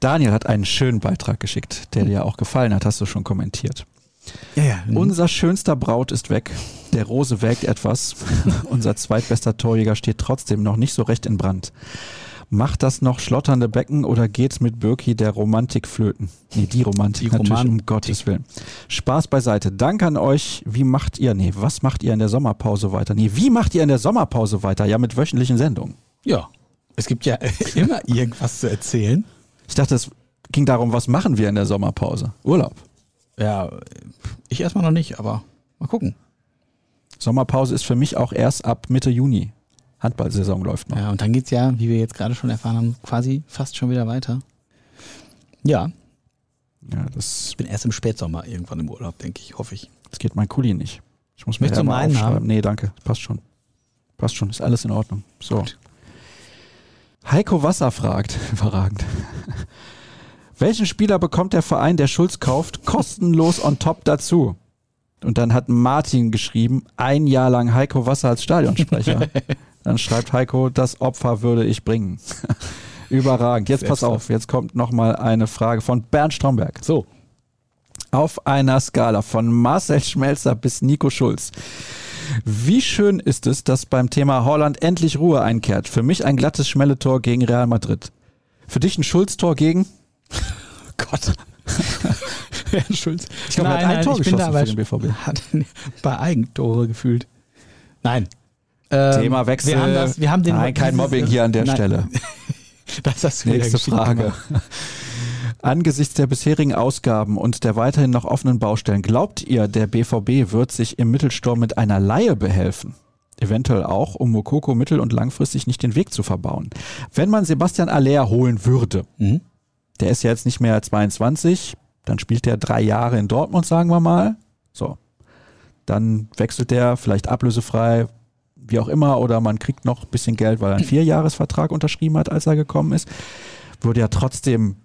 Daniel hat einen schönen Beitrag geschickt, der dir auch gefallen hat, hast du schon kommentiert. Ja, ja. Unser schönster Braut ist weg. Der Rose wägt etwas. [LAUGHS] Unser zweitbester Torjäger steht trotzdem noch nicht so recht in Brand. Macht das noch schlotternde Becken oder geht's mit Birki der Romantik flöten? Nee, die Romantik Die natürlich, um Romantik. Gottes Willen. Spaß beiseite. Danke an euch. Wie macht ihr, nee, was macht ihr in der Sommerpause weiter? Nee, wie macht ihr in der Sommerpause weiter? Ja, mit wöchentlichen Sendungen. ja. Es gibt ja [LAUGHS] immer irgendwas zu erzählen. Ich dachte, es ging darum, was machen wir in der Sommerpause? Urlaub. Ja, ich erstmal noch nicht, aber mal gucken. Sommerpause ist für mich auch erst ab Mitte Juni. Handballsaison läuft noch. Ja, und dann geht's ja, wie wir jetzt gerade schon erfahren haben, quasi fast schon wieder weiter. Ja, Ja, das, ich bin erst im Spätsommer irgendwann im Urlaub, denke ich, hoffe ich. das geht mein Kuli nicht. Ich muss mir Möchtest du meinen aufschreiben. haben? Nee, danke. Passt schon. Passt schon. Ist alles in Ordnung. So. Gut. Heiko Wasser fragt, [LAUGHS] überragend. Welchen Spieler bekommt der Verein, der Schulz kauft, kostenlos on top dazu? Und dann hat Martin geschrieben, ein Jahr lang Heiko Wasser als Stadionsprecher. [LAUGHS] dann schreibt Heiko, das Opfer würde ich bringen. [LAUGHS] Überragend. Jetzt pass auf, jetzt kommt nochmal eine Frage von Bernd Stromberg. So. Auf einer Skala von Marcel Schmelzer bis Nico Schulz. Wie schön ist es, dass beim Thema Holland endlich Ruhe einkehrt? Für mich ein glattes Schmelletor gegen Real Madrid. Für dich ein Schulz-Tor gegen? [LAUGHS] Gott. [LAUGHS] Bernd Schulz. Ich glaube, er hat ein Tor geschossen für den BVB. Hat bei Eigentore gefühlt. Nein. Ähm, Themawechsel. Wir haben, das, wir haben den, Nein, kein Mobbing hier an der Nein. Stelle. [LAUGHS] Das hast du Nächste Frage. [LAUGHS] Angesichts der bisherigen Ausgaben und der weiterhin noch offenen Baustellen, glaubt ihr, der BVB wird sich im Mittelsturm mit einer Laie behelfen? Eventuell auch, um Mokoko mittel- und langfristig nicht den Weg zu verbauen. Wenn man Sebastian Aller holen würde, Mhm. der ist ja jetzt nicht mehr 22, dann spielt er drei Jahre in Dortmund, sagen wir mal. So. Dann wechselt der vielleicht ablösefrei, wie auch immer, oder man kriegt noch ein bisschen Geld, weil er einen Vierjahresvertrag unterschrieben hat, als er gekommen ist. Würde ja trotzdem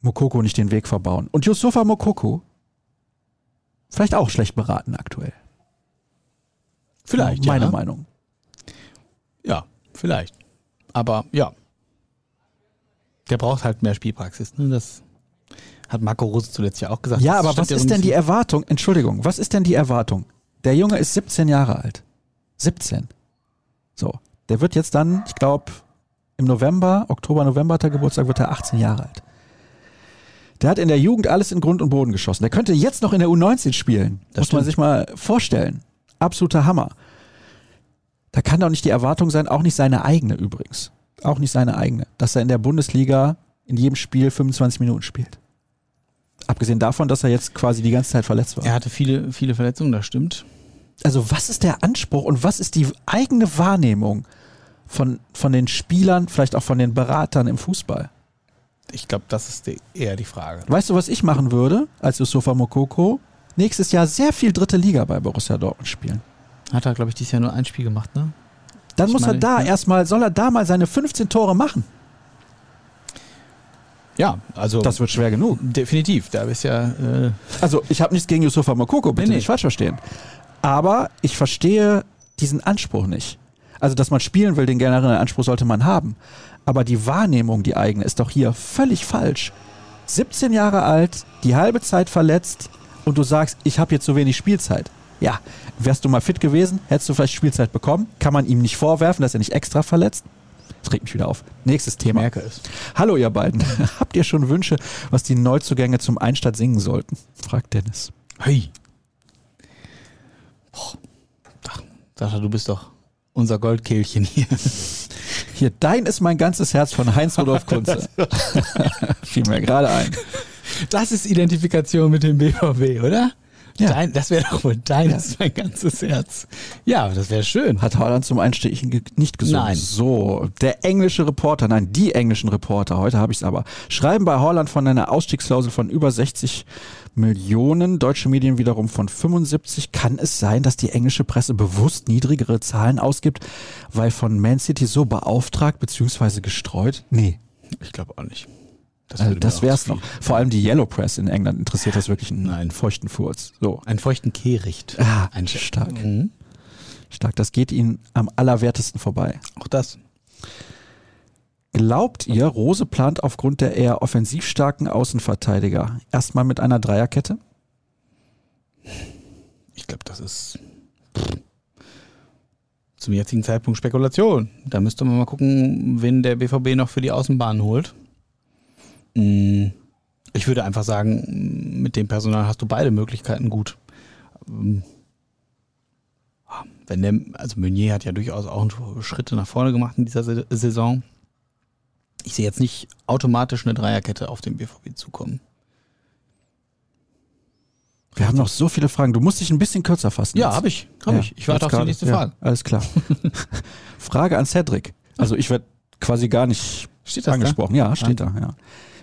Mokoko nicht den Weg verbauen. Und Yusufa Mokoko, vielleicht auch schlecht beraten aktuell. Vielleicht, Meine ja. Meinung. Ja, vielleicht. Aber ja. Der braucht halt mehr Spielpraxis. Ne? Das hat Marco Rose zuletzt ja auch gesagt. Ja, Das aber was ja ist denn die. Erwartung? Entschuldigung, was ist denn die Erwartung? Der Junge ist 17 Jahre alt. 17. So. Der wird jetzt dann, ich glaube, im November, Oktober, November hat er Geburtstag, wird er 18 Jahre alt. Der hat in der Jugend alles in Grund und Boden geschossen. Der könnte jetzt noch in der U19 spielen. Das Muss man sich mal vorstellen. Absoluter Hammer. Da kann doch nicht die Erwartung sein, auch nicht seine eigene übrigens. Auch nicht seine eigene, dass er in der Bundesliga in jedem Spiel 25 Minuten spielt. Abgesehen davon, dass er jetzt quasi die ganze Zeit verletzt war. Er hatte viele, viele Verletzungen, das stimmt. Also was ist der Anspruch und was ist die eigene Wahrnehmung von, von den Spielern, vielleicht auch von den Beratern im Fußball? Ich glaube, das ist die, eher die Frage. Weißt du, was ich machen würde als Yusufa Mokoko? Nächstes Jahr sehr viel dritte Liga bei Borussia Dortmund spielen. Hat er, glaube ich, dieses Jahr nur ein Spiel gemacht, ne? Dann Ich muss er meine, da ja. erstmal, soll er da mal seine 15 Tore machen. Ja, also Das wird schwer genug. definitiv. Da ist ja äh, Also ich habe nichts gegen Yusufa Mokoko, bitte Nee, nee. nicht falsch verstehen. Aber ich verstehe diesen Anspruch nicht. Also, dass man spielen will, den generellen Anspruch sollte man haben. Aber die Wahrnehmung, die eigene, ist doch hier völlig falsch. 17 Jahre alt, die halbe Zeit verletzt und du sagst, ich habe jetzt so wenig Spielzeit. Ja, wärst du mal fit gewesen, hättest du vielleicht Spielzeit bekommen. Kann man ihm nicht vorwerfen, dass er nicht extra verletzt. Das regt mich wieder auf. Nächstes Thema. merke es. Hallo ihr beiden. [LAUGHS] Habt ihr schon Wünsche, was die Neuzugänge zum Einstadt singen sollten? fragt Dennis. Hey. Boah. Ach, Sascha, du bist doch unser Goldkehlchen hier. [LAUGHS] Hier, dein ist mein ganzes Herz von Heinz Rudolf [LAUGHS] Kunze. [LAUGHS] Fiel mir gerade ein. Das ist Identifikation mit dem BVB, oder? Ja. Dein, das wäre doch wohl deines, mein ganzes Herz. Ja, das wäre schön. Hat Haaland zum Einstechen ge nicht gesungen. Nein. So, der englische Reporter, nein, die englischen Reporter, heute habe ich es aber, schreiben bei Haaland von einer Ausstiegsklausel von über 60 Millionen, deutsche Medien wiederum von 75. Kann es sein, dass die englische Presse bewusst niedrigere Zahlen ausgibt, weil von Man City so beauftragt bzw. gestreut? Nee, Ich glaube auch nicht. Das, also das zu viel. noch. Vor allem die Yellow Press in England interessiert das wirklich einen Nein. feuchten Furz. So. Einen feuchten Kehricht. Ah, Ein stark. Mhm. Stark, das geht Ihnen am allerwertesten vorbei. Auch das. Glaubt ihr, Rose plant aufgrund der eher offensiv starken Außenverteidiger erstmal mit einer Dreierkette? Ich glaube, das ist zum jetzigen Zeitpunkt Spekulation. Da müsste man mal gucken, wen der BVB noch für die Außenbahn holt. Mm, Ich würde einfach sagen, mit dem Personal hast du beide Möglichkeiten gut. Ähm, ah, Wenn der, also Meunier hat ja durchaus auch Schritte nach vorne gemacht in dieser Sa- Saison. Ich sehe jetzt nicht automatisch eine Dreierkette auf den BVB zukommen. Wir haben noch so viele Fragen. Du musst dich ein bisschen kürzer fassen. Ja, habe ich. Hab Ja, ich. Ich warte auf die nächste Ja, Frage. Alles klar. [LAUGHS] Frage an Cedric. Also ich werde quasi gar nicht das da? angesprochen. Ja, steht da, ja.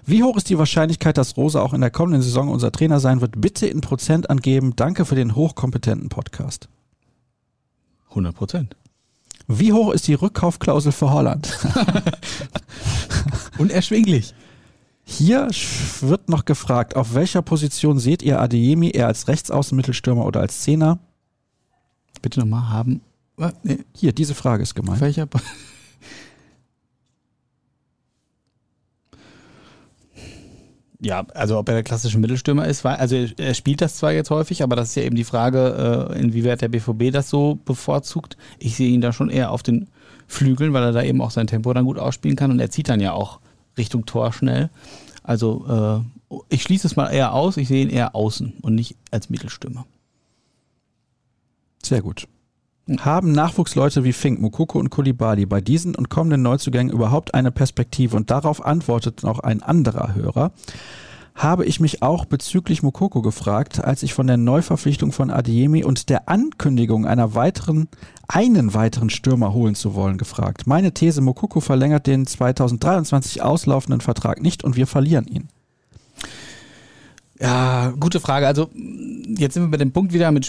Wie hoch ist die Wahrscheinlichkeit, dass Rose auch in der kommenden Saison unser Trainer sein wird? Bitte in Prozent angeben. Danke für den hochkompetenten Podcast. 100 Prozent. Wie hoch ist die Rückkaufklausel für Holland? [LAUGHS] Unerschwinglich. Hier wird noch gefragt, auf welcher Position seht ihr Adeyemi eher als Rechtsaußenmittelstürmer oder als Zehner? Bitte nochmal haben. Nee, Hier, diese Frage ist gemeint. welcher? Ja, also ob er der klassische Mittelstürmer ist, weil, also er, spielt das zwar jetzt häufig, aber das ist ja eben die Frage, äh, inwieweit der BVB das so bevorzugt. Ich sehe ihn da schon eher auf den Flügeln, weil er da eben auch sein Tempo dann gut ausspielen kann und er zieht dann ja auch Richtung Tor schnell. Also äh, ich schließe es mal eher aus, ich sehe ihn eher außen und nicht als Mittelstürmer. Sehr gut. Haben Nachwuchsleute wie Fink, Mukoko und Kulibali bei diesen und kommenden Neuzugängen überhaupt eine Perspektive? Und darauf antwortet noch ein anderer Hörer. Habe ich mich auch bezüglich Mukoko gefragt, als ich von der Neuverpflichtung von Adiemi und der Ankündigung einer weiteren, einen weiteren Stürmer holen zu wollen gefragt. Meine These, Mukoko verlängert den 2023 auslaufenden Vertrag nicht und wir verlieren ihn. Ja, gute Frage. Also jetzt sind wir bei dem Punkt wieder mit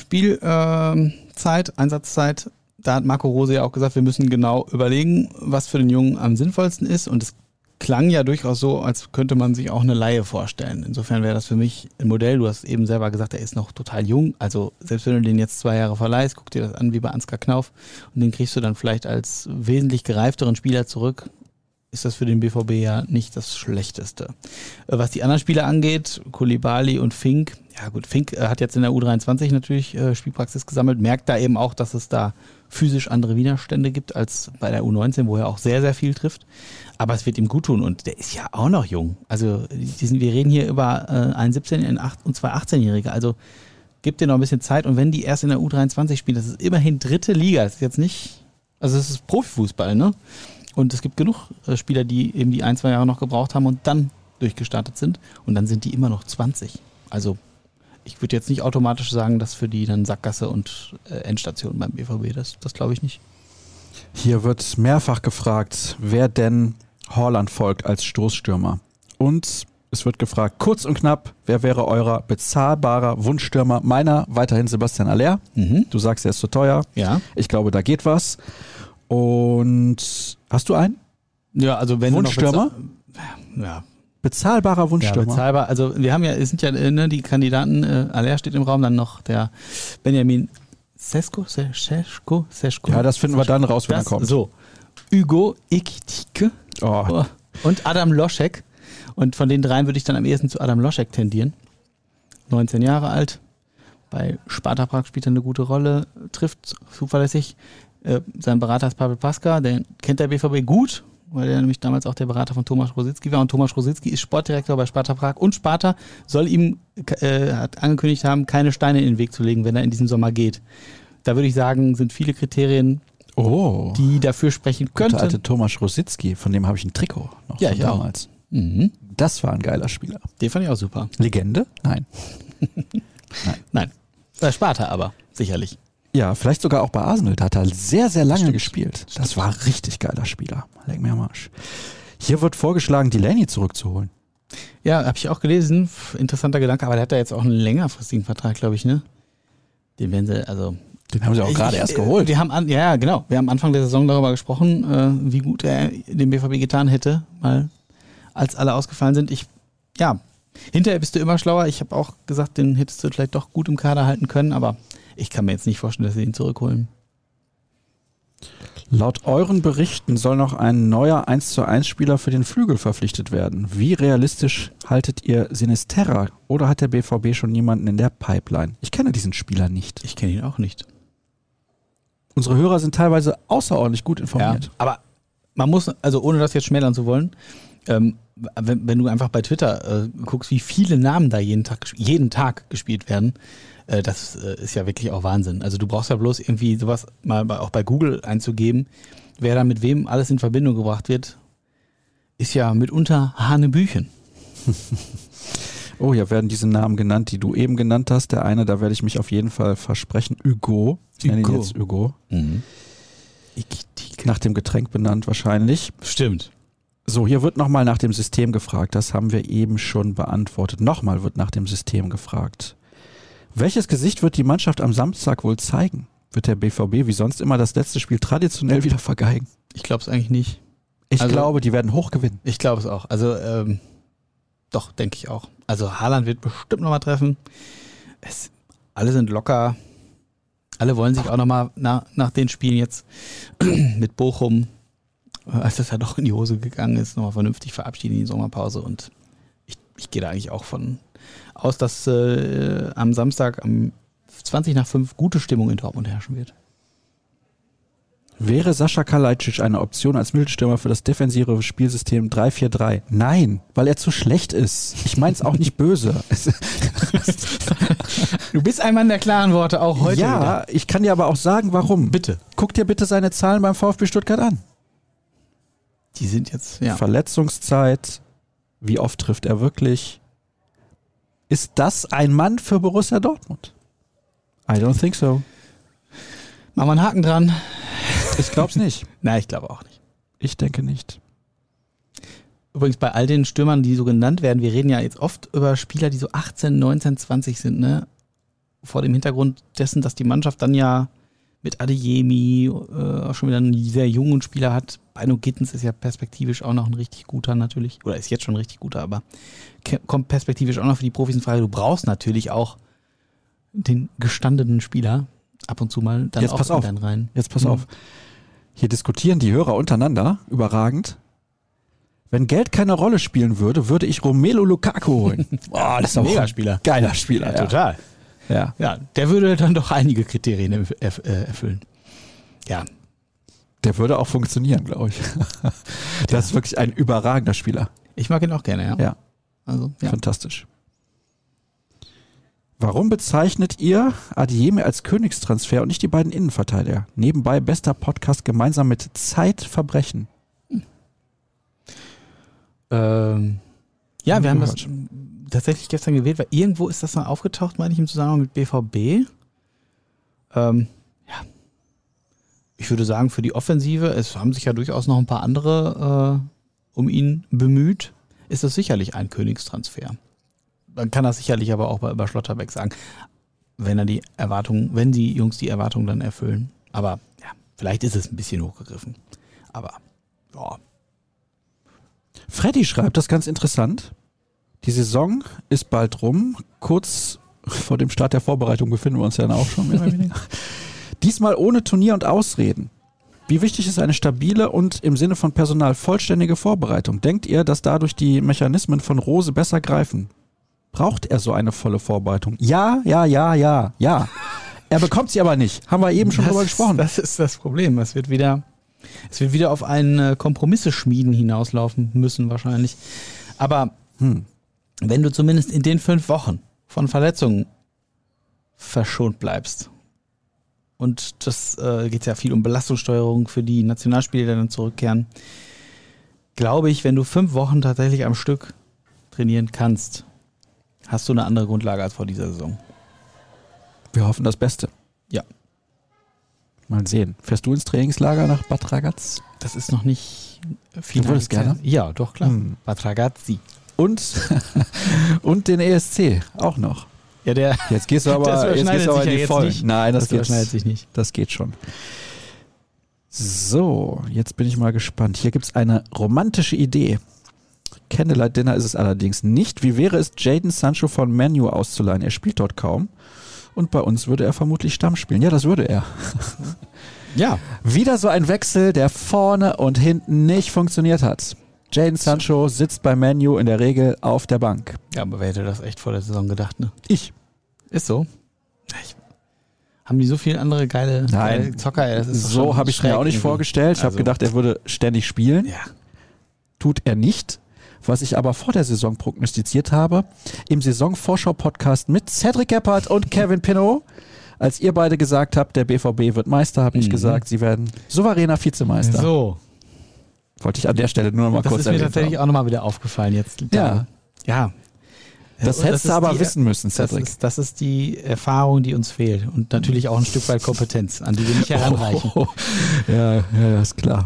Spielzeit, Einsatzzeit. Da hat Marco Rose ja auch gesagt, wir müssen genau überlegen, was für den Jungen am sinnvollsten ist. Und es klang ja durchaus so, als könnte man sich auch eine Laie vorstellen. Insofern wäre das für mich ein Modell. Du hast eben selber gesagt, er ist noch total jung. Also selbst wenn du den jetzt zwei Jahre verleihst, guck dir das an wie bei Ansgar Knauf und den kriegst du dann vielleicht als wesentlich gereifteren Spieler zurück. Ist das für den BVB ja nicht das Schlechteste. Äh, was die anderen Spieler angeht, Kulibali und Fink, ja gut, Fink äh, hat jetzt in der U23 natürlich äh, Spielpraxis gesammelt, merkt da eben auch, dass es da physisch andere Widerstände gibt als bei der U19, wo er auch sehr, sehr viel trifft. Aber es wird ihm gut tun und der ist ja auch noch jung. Also sind, wir reden hier über äh, einen 17- und zwei 18-Jährige. Also gibt dir noch ein bisschen Zeit und wenn die erst in der U23 spielen, das ist immerhin dritte Liga. Das ist jetzt nicht, also es ist Profifußball, ne? Und es gibt genug äh, Spieler, die eben die ein, zwei Jahre noch gebraucht haben und dann durchgestartet sind. Und dann sind die immer noch 20. Also ich würde jetzt nicht automatisch sagen, dass für die dann Sackgasse und äh, Endstation beim BVB, das, das glaube ich nicht. Hier wird mehrfach gefragt, wer denn Horland folgt als Stoßstürmer. Und es wird gefragt, kurz und knapp, wer wäre eurer bezahlbarer Wunschstürmer? Meiner weiterhin Sebastian Aller. Mhm. Du sagst, er ist zu teuer. Ja. Ich glaube, da geht was. Und hast du einen? Ja, also wenn Wunschstürmer? ja, Bezahlbarer Wunschstürmer. Ja, bezahlbar. Also wir haben ja, es sind ja ne, die Kandidaten, äh, Aller steht im Raum, dann noch der Benjamin Sesko, Sesko, Sesko. Ja, das finden wir dann raus, wenn das, er kommt. So, Hugo Ekitike oh. und Adam Loschek. Und von den dreien würde ich dann am ehesten zu Adam Loschek tendieren. 19 Jahre alt, bei Sparta Prag spielt er eine gute Rolle, trifft zuverlässig. Äh, sein Berater ist Pavel Paska, den kennt der BVB gut, weil er nämlich damals auch der Berater von Thomas Rositzky war. Und Thomas Rositzky ist Sportdirektor bei Sparta Prag. Und Sparta soll ihm, äh, hat angekündigt haben, keine Steine in den Weg zu legen, wenn er in diesem Sommer geht. Da würde ich sagen, sind viele Kriterien, oh, die dafür sprechen könnten. Der alte Thomas Rositzky, von dem habe ich ein Trikot noch ja, ich damals. Auch. Mhm. Das war ein geiler Spieler. Den fand ich auch super. Legende? Nein. [LAUGHS] Nein. Nein. Bei Sparta aber, sicherlich. Ja, vielleicht sogar auch bei Arsenal. Da hat er sehr, sehr lange Stimmt. gespielt. Das war ein richtig geiler Spieler. Leck mir am Arsch. Hier wird vorgeschlagen, Delaney zurückzuholen. Ja, habe ich auch gelesen. Interessanter Gedanke, aber der hat da jetzt auch einen längerfristigen Vertrag, glaube ich, ne? Den werden sie, also. Den haben sie auch gerade erst geholt. Wir haben an, ja, genau. Wir haben Anfang der Saison darüber gesprochen, äh, wie gut er dem BVB getan hätte, mal als alle ausgefallen sind. Ich, ja, hinterher bist du immer schlauer. Ich habe auch gesagt, den hättest du vielleicht doch gut im Kader halten können, aber ich kann mir jetzt nicht vorstellen, dass sie ihn zurückholen. Laut euren Berichten soll noch ein neuer 1 zu 1 Spieler für den Flügel verpflichtet werden. Wie realistisch haltet ihr Sinisterra oder hat der BVB schon jemanden in der Pipeline? Ich kenne diesen Spieler nicht. Ich kenne ihn auch nicht. Unsere Hörer sind teilweise außerordentlich gut informiert. Ja, aber man muss, also ohne das jetzt schmälern zu wollen, ähm, wenn, wenn, du einfach bei Twitter äh, guckst, wie viele Namen da jeden Tag, jeden Tag gespielt werden, äh, das äh, ist ja wirklich auch Wahnsinn. Also du brauchst ja bloß irgendwie sowas mal bei, auch bei Google einzugeben, wer da mit wem alles in Verbindung gebracht wird, ist ja mitunter Hanebüchen. [LAUGHS] oh, ja, werden diese Namen genannt, die du eben genannt hast. Der eine, da werde ich mich auf jeden Fall versprechen. Hugo. Ich nenne ihn jetzt Hugo. Mhm. Nach dem Getränk benannt wahrscheinlich. Stimmt. So, hier wird nochmal nach dem System gefragt. Das haben wir eben schon beantwortet. Nochmal wird nach dem System gefragt. Welches Gesicht wird die Mannschaft am Samstag wohl zeigen? Wird der BVB wie sonst immer das letzte Spiel traditionell wieder vergeigen? Ich glaube es eigentlich nicht. Ich also, glaube, die werden hoch gewinnen. Ich glaube es auch. Also, ähm, doch, denke ich auch. Also, Haaland wird bestimmt nochmal treffen. Es, alle sind locker. Alle wollen sich auch nochmal nach, nach den Spielen jetzt [CLEARS THROAT] mit Bochum, als das ja doch in die Hose gegangen ist, nochmal vernünftig verabschieden in die Sommerpause. Und ich, ich gehe da eigentlich auch von, aus, dass äh, am Samstag um 20 nach 5 gute Stimmung in Dortmund herrschen wird. Wäre Sascha Kalajdzic eine Option als Mittelstürmer für das defensive Spielsystem 3-4-3? Nein, weil er zu schlecht ist. Ich meine es auch nicht böse. du bist ein Mann der klaren Worte, auch heute. Ja, wieder. ich kann dir aber auch sagen, warum. Bitte. Guck dir bitte seine Zahlen beim VfB Stuttgart an. Die sind jetzt, ja. Verletzungszeit, wie oft trifft er wirklich? Ist das ein Mann für Borussia Dortmund? I don't think so. Machen wir einen Haken dran. Ich glaube es nicht. [LAUGHS] Nein, ich glaube auch nicht. Ich denke nicht. Übrigens bei all den Stürmern, die so genannt werden, wir reden ja jetzt oft über Spieler, die so 18, 19, 20 sind, ne? Vor dem Hintergrund dessen, dass die Mannschaft dann ja mit Adeyemi äh, auch schon wieder einen sehr jungen Spieler hat, Beino Gittens ist ja perspektivisch auch noch ein richtig guter natürlich, oder ist jetzt schon ein richtig guter, aber kommt perspektivisch auch noch für die Profis in Frage. Du brauchst natürlich auch den gestandenen Spieler ab und zu mal dann Jetzt auch pass auf. dann rein. Jetzt pass Mhm. auf. Hier diskutieren die Hörer untereinander, überragend. Wenn Geld keine Rolle spielen würde, würde ich Romelu Lukaku holen. [LAUGHS] Boah, das ist doch Mega ein Spieler. Geiler Spieler. Ja, total. Ja. Ja, der würde dann doch einige Kriterien äh, erfüllen. Ja, Der würde auch funktionieren, glaube ich. [LAUGHS] Das ist wirklich ein überragender Spieler. ich mag ihn auch gerne, ja. Ja, Also, ja. fantastisch. Warum bezeichnet ihr Adieme als Königstransfer und nicht die beiden Innenverteidiger? Nebenbei bester Podcast gemeinsam mit Zeitverbrechen. Ähm, ja, wir wir haben das tatsächlich gestern gewählt, weil irgendwo ist das mal aufgetaucht, meine ich, im Zusammenhang mit BVB. Ähm, ja. Ich würde sagen, für die Offensive, es haben sich ja durchaus noch ein paar andere äh, um ihn bemüht, ist das sicherlich ein Königstransfer. Man kann das sicherlich aber auch bei, über Schlotterbeck sagen, wenn er die Erwartungen, wenn die Jungs die Erwartungen dann erfüllen. Aber ja, vielleicht ist es ein bisschen hochgegriffen. Aber ja, Freddy schreibt das ganz interessant. Die Saison ist bald rum. Kurz vor dem Start der Vorbereitung befinden wir uns ja dann auch schon. [LAUGHS] Diesmal ohne Turnier und Ausreden. Wie wichtig ist eine stabile und im Sinne von Personal vollständige Vorbereitung? Denkt ihr, dass dadurch die Mechanismen von Rose besser greifen? Braucht er so eine volle Vorbereitung? Ja, ja, ja, ja, ja. Er bekommt sie aber nicht. Haben wir eben schon drüber das, gesprochen. Das ist das Problem. Es wird wieder, es wird wieder auf ein äh, Kompromisse schmieden hinauslaufen müssen wahrscheinlich. Aber Hm. wenn du zumindest in den fünf Wochen von Verletzungen verschont bleibst und das äh, geht ja viel um Belastungssteuerung für die Nationalspieler, die dann zurückkehren, glaube ich, wenn du fünf Wochen tatsächlich am Stück trainieren kannst, hast du eine andere Grundlage als vor dieser Saison. Wir hoffen das Beste. Ja. Mal sehen. Fährst du ins Trainingslager nach Bad Ragaz? Das ist noch nicht final. würdest gerne? Ja, doch, klar. Hm. Bad Ragazzi. Und, [LAUGHS] und den ESC auch noch. Ja, der Jetzt gehst du [LAUGHS] aber, jetzt gehst du aber in die Vollen. Nein, das, das überschneidet geht, sich nicht. das geht schon. So, jetzt bin ich mal gespannt. Hier gibt es eine romantische Idee. Candlelight Dinner ist es allerdings nicht. Wie wäre es, Jaden Sancho von Manu auszuleihen? Er spielt dort kaum. Und bei uns würde er vermutlich Stamm spielen. Ja, das würde er. Ja. Wieder so ein Wechsel, der vorne und hinten nicht funktioniert hat. Jaden Sancho sitzt bei Manu in der Regel auf der Bank. Ja, aber wer hätte das echt vor der Saison gedacht, ne? Ich. Ist so. Ich, haben die so viele andere geile, Nein. geile Zocker? Ey, So habe ich mir schräg auch nicht irgendwie. vorgestellt. Ich habe Also- gedacht, er würde ständig spielen. Ja. Tut er nicht. Was ich aber vor der Saison prognostiziert habe, im Saisonvorschau-Podcast mit Cedric Gebhardt und Kevin Pinot, als ihr beide gesagt habt, der BVB wird Meister, habe ich Mhm. gesagt, sie werden souveräner Vizemeister. So. Wollte ich an der Stelle nur noch mal Das kurz ist mir tatsächlich haben. auch nochmal wieder aufgefallen jetzt. Ja. Ja. Das Und hättest ist du aber die- wissen müssen, Das Cedric. ist, das ist die Erfahrung, die uns fehlt. Und natürlich auch ein Stück weit Kompetenz, an die wir nicht heranreichen. [LAUGHS] Oh, ja, ja, ja, ist klar.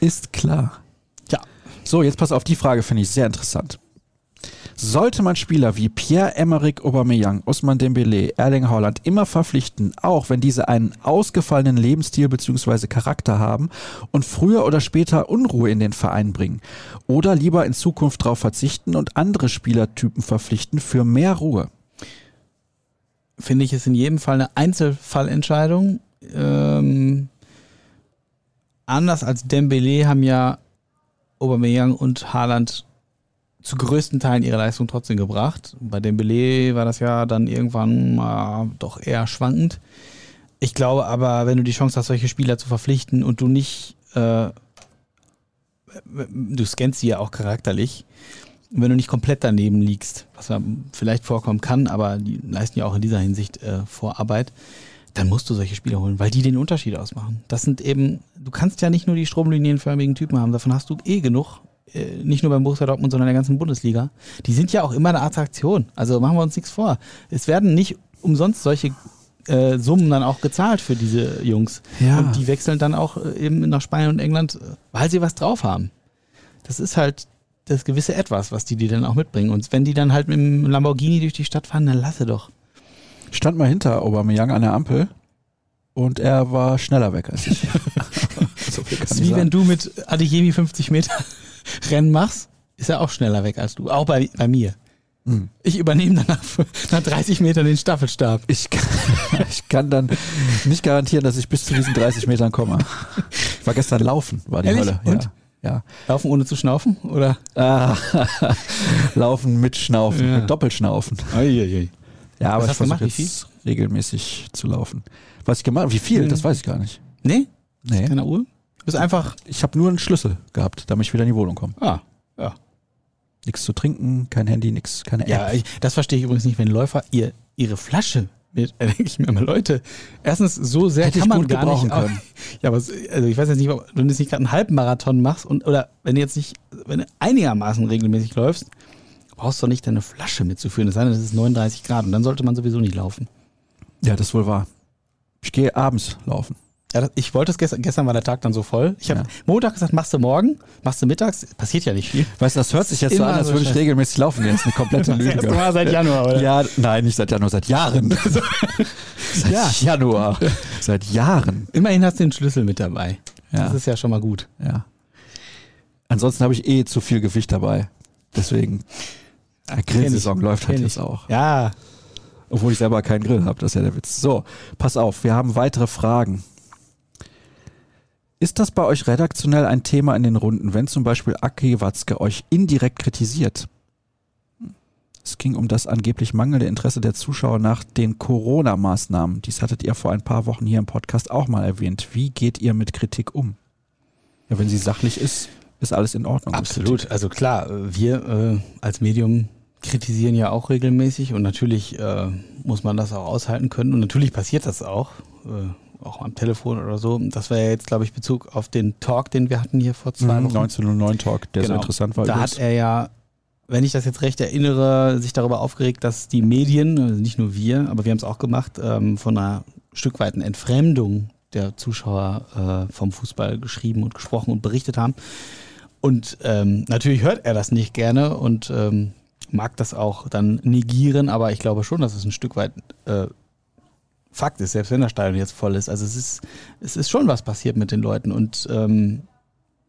Ist klar. Ja. So, jetzt pass auf, die Frage finde ich sehr interessant. Sollte man Spieler wie Pierre-Emerick Aubameyang, Usman Dembele, Erling Haaland immer verpflichten, auch wenn diese einen ausgefallenen Lebensstil bzw. Charakter haben und früher oder später Unruhe in den Verein bringen? Oder lieber in Zukunft darauf verzichten und andere Spielertypen verpflichten für mehr Ruhe? finde ich es in jedem Fall eine Einzelfallentscheidung. Ähm, anders als Dembele haben ja Aubameyang und Haaland zu größten Teilen ihre Leistung trotzdem gebracht. Bei Dembele war das ja dann irgendwann mal doch eher schwankend. Ich glaube aber, wenn du die Chance hast, solche Spieler zu verpflichten und du nicht, äh, du scannst sie ja auch charakterlich, wenn du nicht komplett daneben liegst, was vielleicht vorkommen kann, aber die leisten ja auch in dieser Hinsicht äh, Vorarbeit, dann musst du solche Spieler holen, weil die den Unterschied ausmachen. Das sind eben, du kannst ja nicht nur die stromlinienförmigen Typen haben, davon hast du eh genug. Äh, Nicht nur beim Borussia Dortmund, sondern in der ganzen Bundesliga. Die sind ja auch immer eine Attraktion. Also machen wir uns nichts vor. Es werden nicht umsonst solche äh, Summen dann auch gezahlt für diese Jungs. Ja. Und die wechseln dann auch äh, eben nach Spanien und England, äh, weil sie was drauf haben. Das ist halt das gewisse Etwas, was die dir dann auch mitbringen. Und wenn die dann halt mit dem Lamborghini durch die Stadt fahren, dann lasse doch. Ich stand mal hinter Aubameyang an der Ampel und er war schneller weg als ich. [LAUGHS] [LAUGHS] So viel kann Das ist wie sagen. wenn du mit Adeyemi 50 Meter Rennen machst, ist er auch schneller weg als du. Auch bei, bei mir. Hm. Ich übernehme danach nach 30 Metern den Staffelstab. Ich kann, [LAUGHS] ich kann dann nicht garantieren, dass ich bis zu diesen 30 Metern komme. Ich war gestern laufen, war die Ehrlich? Hölle. Und? Ja. Ja. Laufen ohne zu schnaufen? Oder? Ah, [LAUGHS] laufen mit Schnaufen, Ja. mit Doppelschnaufen. Uiuiui. Ja, aber Was ich versuche jetzt regelmäßig zu laufen. Was ich gemacht habe, wie viel, Mhm. das weiß ich gar nicht. Nee? Nee. Keine Uhr? Du bist einfach. Ich habe nur einen Schlüssel gehabt, damit ich wieder in die Wohnung komme. Ah, ja. Nichts zu trinken, kein Handy, nichts, keine App. Ja, ich, das verstehe ich übrigens nicht, wenn Läufer ihr, ihre Flasche mit, da [LAUGHS] denke ich mir immer, Leute, erstens, so sehr Hätte ich kann man gut gar gebrauchen nicht. [LAUGHS] können. Ja, aber also ich weiß jetzt nicht, ob du jetzt nicht gerade einen Halbmarathon machst und oder wenn du jetzt nicht, wenn du einigermaßen regelmäßig läufst, brauchst du doch nicht deine Flasche mitzuführen. Es sei denn, es ist 39 Grad und dann sollte man sowieso nicht laufen. Ja, das wohl wahr. Ich gehe abends laufen. Ja, das, ich wollte es gestern, gestern war der Tag dann so voll. Ich habe Ja. Montag gesagt, machst du morgen, machst du mittags, passiert ja nicht viel. Weißt du, das hört sich jetzt so an, als so würde ich regelmäßig laufen. Das ist eine komplette [LAUGHS] Das Lüge. Mal seit Januar, oder? Ja, nein, nicht seit Januar, seit Jahren. [LAUGHS] seit Ja. Januar. Seit Jahren. Immerhin hast du den Schlüssel mit dabei. Ja. Das ist ja schon mal gut. Ja. Ansonsten habe ich eh zu viel Gewicht dabei. Deswegen. Grillsaison läuft halt jetzt auch. Ja, Obwohl ich selber keinen Grill habe, das ist ja der Witz. So, pass auf, wir haben weitere Fragen. Ist das bei euch redaktionell ein Thema in den Runden, wenn zum Beispiel Aki Watzke euch indirekt kritisiert? Es ging um das angeblich mangelnde Interesse der Zuschauer nach den Corona-Maßnahmen. Dies hattet ihr vor ein paar Wochen hier im Podcast auch mal erwähnt. Wie geht ihr mit Kritik um? Ja, wenn sie sachlich ist, ist alles in Ordnung. Absolut. Also klar, wir äh, als Medium kritisieren ja auch regelmäßig und natürlich äh, muss man das auch aushalten können und natürlich passiert das auch, äh, auch am Telefon oder so. Das war ja jetzt, glaube ich, Bezug auf den Talk, den wir hatten hier vor zwei Mhm, Wochen. 1909 Talk, der so Genau. interessant war. Da übrigens. hat er ja, wenn ich das jetzt recht erinnere, sich darüber aufgeregt, dass die Medien, also nicht nur wir, aber wir haben es auch gemacht, ähm, von einer Stück weiten Entfremdung der Zuschauer äh, vom Fußball geschrieben und gesprochen und berichtet haben. Und ähm, natürlich hört er das nicht gerne und ähm, mag das auch dann negieren, aber ich glaube schon, dass es ein Stück weit äh, Fakt ist, selbst wenn das Stadion jetzt voll ist. Also es ist, es ist schon was passiert mit den Leuten. Und ähm,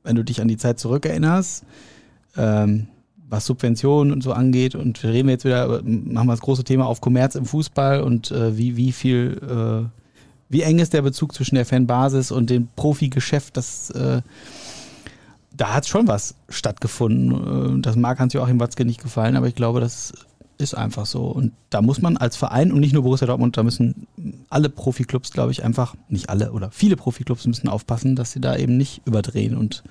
wenn du dich an die Zeit zurückerinnerst, ähm, was Subventionen und so angeht, und wir reden jetzt wieder, machen wir das große Thema auf Kommerz im Fußball und äh, wie, wie viel, äh, wie eng ist der Bezug zwischen der Fanbasis und dem Profigeschäft, das äh, da hat schon was stattgefunden. Äh, Das mag Hans-Joachim Watzke nicht gefallen, aber ich glaube, das ist einfach so. Und da muss man als Verein und nicht nur Borussia Dortmund, da müssen alle Profiklubs, glaube ich, einfach, nicht alle oder viele Profiklubs müssen aufpassen, dass sie da eben nicht überdrehen und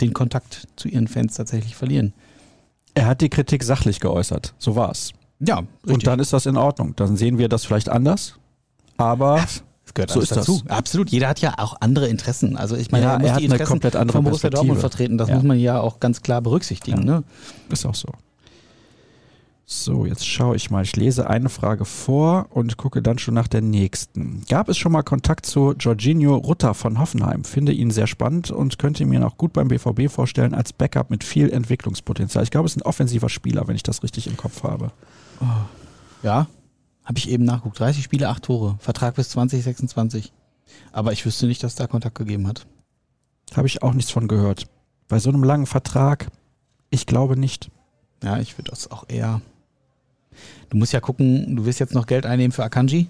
den Kontakt zu ihren Fans tatsächlich verlieren. Er hat die Kritik sachlich geäußert. So war's. Ja, Und dann ist das in Ordnung. Dann sehen wir das vielleicht anders. Aber Das gehört So ist das. dazu. Absolut. Jeder hat ja auch andere Interessen. Also ich meine, Ja, er muss er hat die eine Interessen komplett andere von Borussia. Dortmund vertreten. Das Ja. muss man ja auch ganz klar berücksichtigen. Ne? ist auch so. So, jetzt schaue ich mal. Ich lese eine Frage vor und gucke dann schon nach der nächsten. Gab es schon mal Kontakt zu Jorginho Rutter von Hoffenheim? Finde ihn sehr spannend und könnte mir noch gut beim BVB vorstellen als Backup mit viel Entwicklungspotenzial. Ich glaube, es ist ein offensiver Spieler, wenn ich das richtig im Kopf habe. Ja, habe ich eben nachgeguckt. 30 Spiele, 8 Tore. Vertrag bis 2026. Aber ich wüsste nicht, dass da Kontakt gegeben hat. Habe ich auch nichts von gehört. Bei so einem langen Vertrag, ich glaube nicht. Ja, ich würde das auch eher. Du musst ja gucken, du wirst jetzt noch Geld einnehmen für Akanji.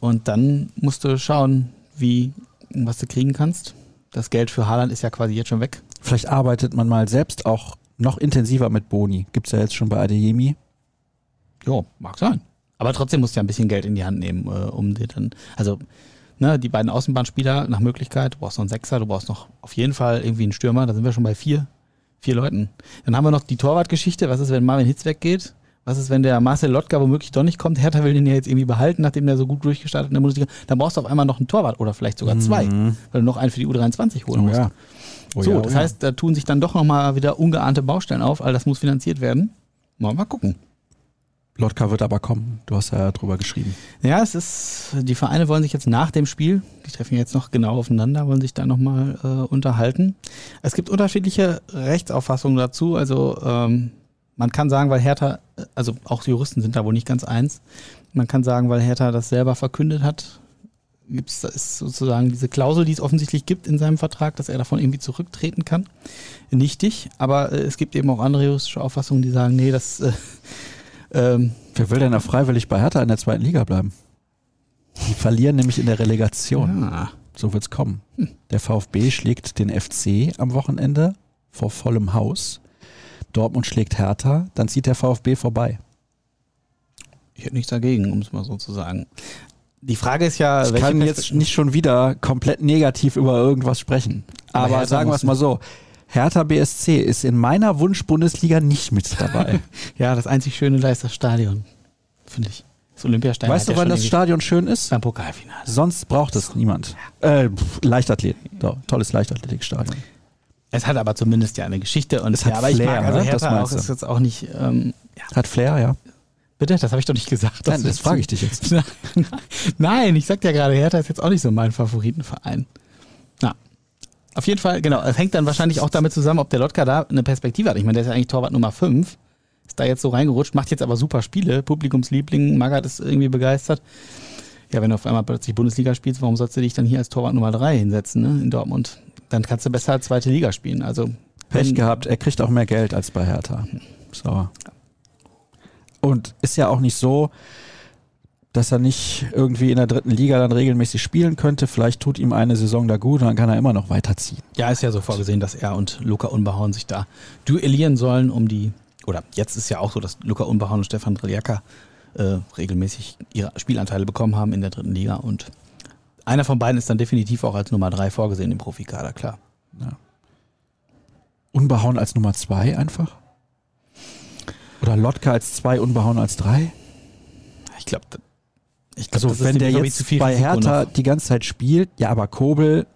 Und dann musst du schauen, wie, was du kriegen kannst. Das Geld für Haaland ist ja quasi jetzt schon weg. Vielleicht arbeitet man mal selbst auch noch intensiver mit Boni. Gibt es ja jetzt schon bei Adeyemi. Jo, mag sein. Aber trotzdem musst du ja ein bisschen Geld in die Hand nehmen, äh, um dir dann, also, ne, die beiden Außenbahnspieler nach Möglichkeit, du brauchst noch einen Sechser, du brauchst noch auf jeden Fall irgendwie einen Stürmer, da sind wir schon bei vier, vier Leuten. Dann haben wir noch die Torwartgeschichte, was ist, wenn Marvin Hitz weggeht? Was ist, wenn der Marcel Lotka womöglich doch nicht kommt? Hertha will den ja jetzt irgendwie behalten, nachdem der so gut durchgestartet in der Bundesliga. Dann brauchst du auf einmal noch einen Torwart oder vielleicht sogar zwei, Mhm. weil du noch einen für die U23 holen Oh musst. ja. Oh so, ja, oh das ja. heißt, da tun sich dann doch nochmal wieder ungeahnte Baustellen auf, all das muss finanziert werden. Mal, mal gucken. Lotka wird aber kommen. Du hast ja drüber geschrieben. Ja, es ist, die Vereine wollen sich jetzt nach dem Spiel, die treffen jetzt noch genau aufeinander, wollen sich da nochmal äh, unterhalten. Es gibt unterschiedliche Rechtsauffassungen dazu. Also ähm, man kann sagen, weil Hertha, also auch die Juristen sind da wohl nicht ganz eins, man kann sagen, weil Hertha das selber verkündet hat, gibt's, da ist sozusagen diese Klausel, die es offensichtlich gibt in seinem Vertrag, dass er davon irgendwie zurücktreten kann. Nichtig, aber äh, es gibt eben auch andere juristische Auffassungen, die sagen, nee, das äh, [LAUGHS] ähm, Wer will denn da freiwillig bei Hertha in der zweiten Liga bleiben? Die verlieren nämlich in der Relegation. ja. So wird's kommen. Der VfB schlägt den FC am Wochenende vor vollem Haus. Dortmund schlägt Hertha, dann zieht der VfB vorbei. Ich hätte nichts dagegen, um es mal so zu sagen. Die Frage ist ja, Ich kann jetzt nicht schon wieder komplett negativ über irgendwas sprechen. Aber Aber sagen wir es mal so. Hertha BSC ist in meiner Wunsch-Bundesliga nicht mit dabei. [LAUGHS] Ja, das einzig Schöne da ist das Stadion, finde ich. Das Olympiastadion. weißt du, ja wann das Stadion schön ist? Beim Pokalfinale. Sonst braucht es niemand. Äh, pff, Leichtathlet. Tolles Leichtathletikstadion. Es hat aber zumindest ja eine Geschichte und Es hat aber ich Flair, mag also ne? Das Hertha auch, ist jetzt auch nicht, ähm, ja. Hat Flair, ja. Bitte, das habe ich doch nicht gesagt. Nein, das frage ich dich jetzt. [LAUGHS] Nein, ich sag ja gerade, Hertha ist jetzt auch nicht so mein Favoritenverein. Na, auf jeden Fall, genau, es hängt dann wahrscheinlich auch damit zusammen, ob der Lotka da eine Perspektive hat. Ich meine, der ist ja eigentlich Torwart Nummer 5, ist da jetzt so reingerutscht, macht jetzt aber super Spiele, Publikumsliebling, Magath ist irgendwie begeistert. Ja, wenn du auf einmal plötzlich Bundesliga spielst, warum sollst du dich dann hier als Torwart Nummer 3 hinsetzen, ne, in Dortmund? Dann kannst du besser zweite Liga spielen. Also, Pech gehabt, er kriegt auch mehr Geld als bei Hertha. So. Und ist ja auch nicht so, dass er nicht irgendwie in der dritten Liga dann regelmäßig spielen könnte. Vielleicht tut ihm eine Saison da gut und dann kann er immer noch weiterziehen. Ja, ist ja so vorgesehen, dass er und Luca Unbehauen sich da duellieren sollen um die, oder jetzt ist ja auch so, dass Luca Unbehauen und Stefan Driljaka äh, regelmäßig ihre Spielanteile bekommen haben in der dritten Liga und einer von beiden ist dann definitiv auch als Nummer drei vorgesehen im Profikader, klar. Unbehauen als Nummer zwei einfach? Oder Lotka als zwei, Unbehauen als drei? Ich glaube, ich glaub, Also wenn der jetzt zu viel bei Hertha noch. die ganze Zeit spielt, ja, aber Kobel,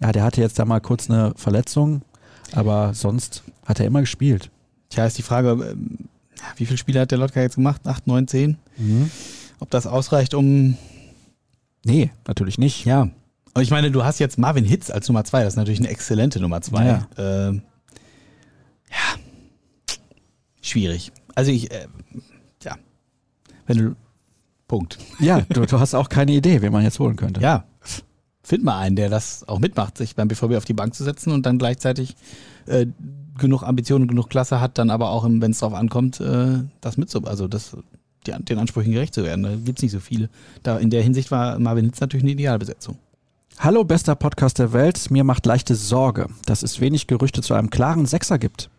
ja, der hatte jetzt da mal kurz eine Verletzung, aber sonst hat er immer gespielt. Tja, ist die Frage, ähm, wie viele Spiele hat der Lotka jetzt gemacht? Acht, neun, zehn? Ob das ausreicht, um Nee, natürlich nicht. Ja. Aber ich meine, du hast jetzt Marvin Hitz als Nummer zwei. Das ist natürlich eine exzellente Nummer zwei. Ja. Ähm, ja. Schwierig. Also ich, äh, ja. Wenn du, Punkt. Ja, du, du hast auch keine Idee, wen man jetzt holen könnte. Ja. Find mal einen, der das auch mitmacht, sich beim BVB auf die Bank zu setzen und dann gleichzeitig äh, genug Ambitionen, genug Klasse hat, dann aber auch, wenn es drauf ankommt, äh, das mitzu, also das, die, den Ansprüchen gerecht zu werden. Da gibt's nicht so viele. Da in der Hinsicht war Marvin Hitz natürlich eine Idealbesetzung. Hallo, bester Podcast der Welt. Mir macht leichte Sorge, dass es wenig Gerüchte zu einem klaren Sechser gibt.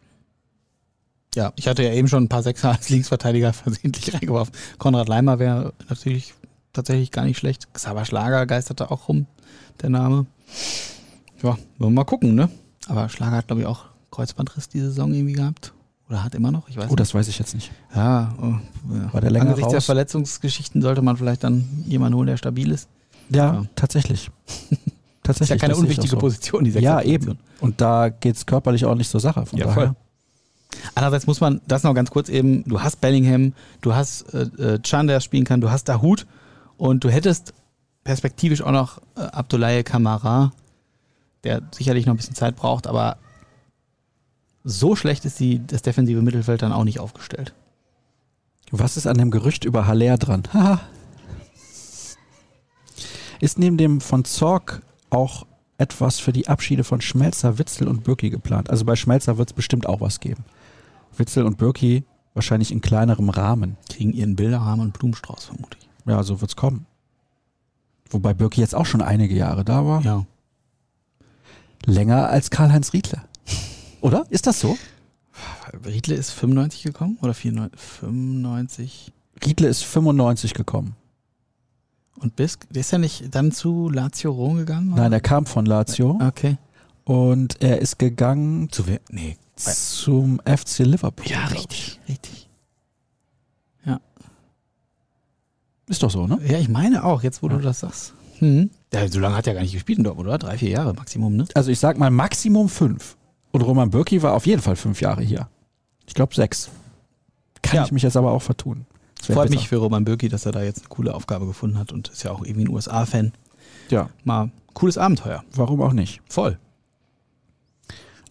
Ja, ich hatte ja eben schon ein paar Sechser als Linksverteidiger [LAUGHS] versehentlich reingeworfen. Konrad Leimer wäre natürlich tatsächlich gar nicht schlecht. Xaver Schlager geisterte auch rum, der Name. Ja, wollen wir mal gucken, ne? Aber Schlager hat, glaube ich, auch Kreuzbandriss die Saison irgendwie gehabt. Oder hat immer noch, ich weiß Oh, das weiß ich jetzt nicht. nicht. Ja, oh, ja. War der länger Angesichts der raus? Verletzungsgeschichten sollte man vielleicht dann jemanden holen, der stabil ist. Ja, Ja. tatsächlich. [LAUGHS] Ist tatsächlich. ja keine unwichtige so. Position, die Ja, eben. Und da geht's körperlich auch nicht zur Sache. Von Ja, daher. voll. Andererseits muss man das noch ganz kurz eben, du hast Bellingham, du hast äh, äh, Can, der spielen kann, du hast Dahut und du hättest perspektivisch auch noch äh, Abdoulaye Kamara, der sicherlich noch ein bisschen Zeit braucht, aber so schlecht ist die, das defensive Mittelfeld dann auch nicht aufgestellt. Was ist an dem Gerücht über Haller dran? Haha. ist neben dem von Zorg auch etwas für die Abschiede von Schmelzer, Witzel und Birki geplant? Also bei Schmelzer wird es bestimmt auch was geben. Witzel und Birki wahrscheinlich in kleinerem Rahmen. Kriegen ihren Bilderrahmen und Blumenstrauß, vermute ich. Ja, so wird's kommen. Wobei Birki jetzt auch schon einige Jahre da war. Ja. Länger als Karl-Heinz Riedle. Oder? Ist das so? Riedle ist 95 gekommen oder 94? 95 Riedle ist 95 gekommen. und Bisk, der ist ja nicht dann zu Lazio Rom gegangen? Nein, er kam von Lazio Okay. und er ist gegangen Zu wer? Nee. zum FC Liverpool. Ja, richtig, richtig. ich. Ist doch so, ne? Ja, ich meine auch, jetzt wo Ja. du das sagst. Hm. Ja, so lange hat er gar nicht gespielt in Dortmund, oder? Drei, vier Jahre Maximum, ne? Also ich sag mal Maximum fünf. Und Roman Birki war auf jeden Fall fünf Jahre hier. Ich glaube sechs. Kann Ja. ich mich jetzt aber auch vertun. Freut mich für Roman Bürki, dass er da jetzt eine coole Aufgabe gefunden hat und ist ja auch irgendwie ein USA-Fan. Ja, Mal cooles Abenteuer. warum auch nicht? Voll.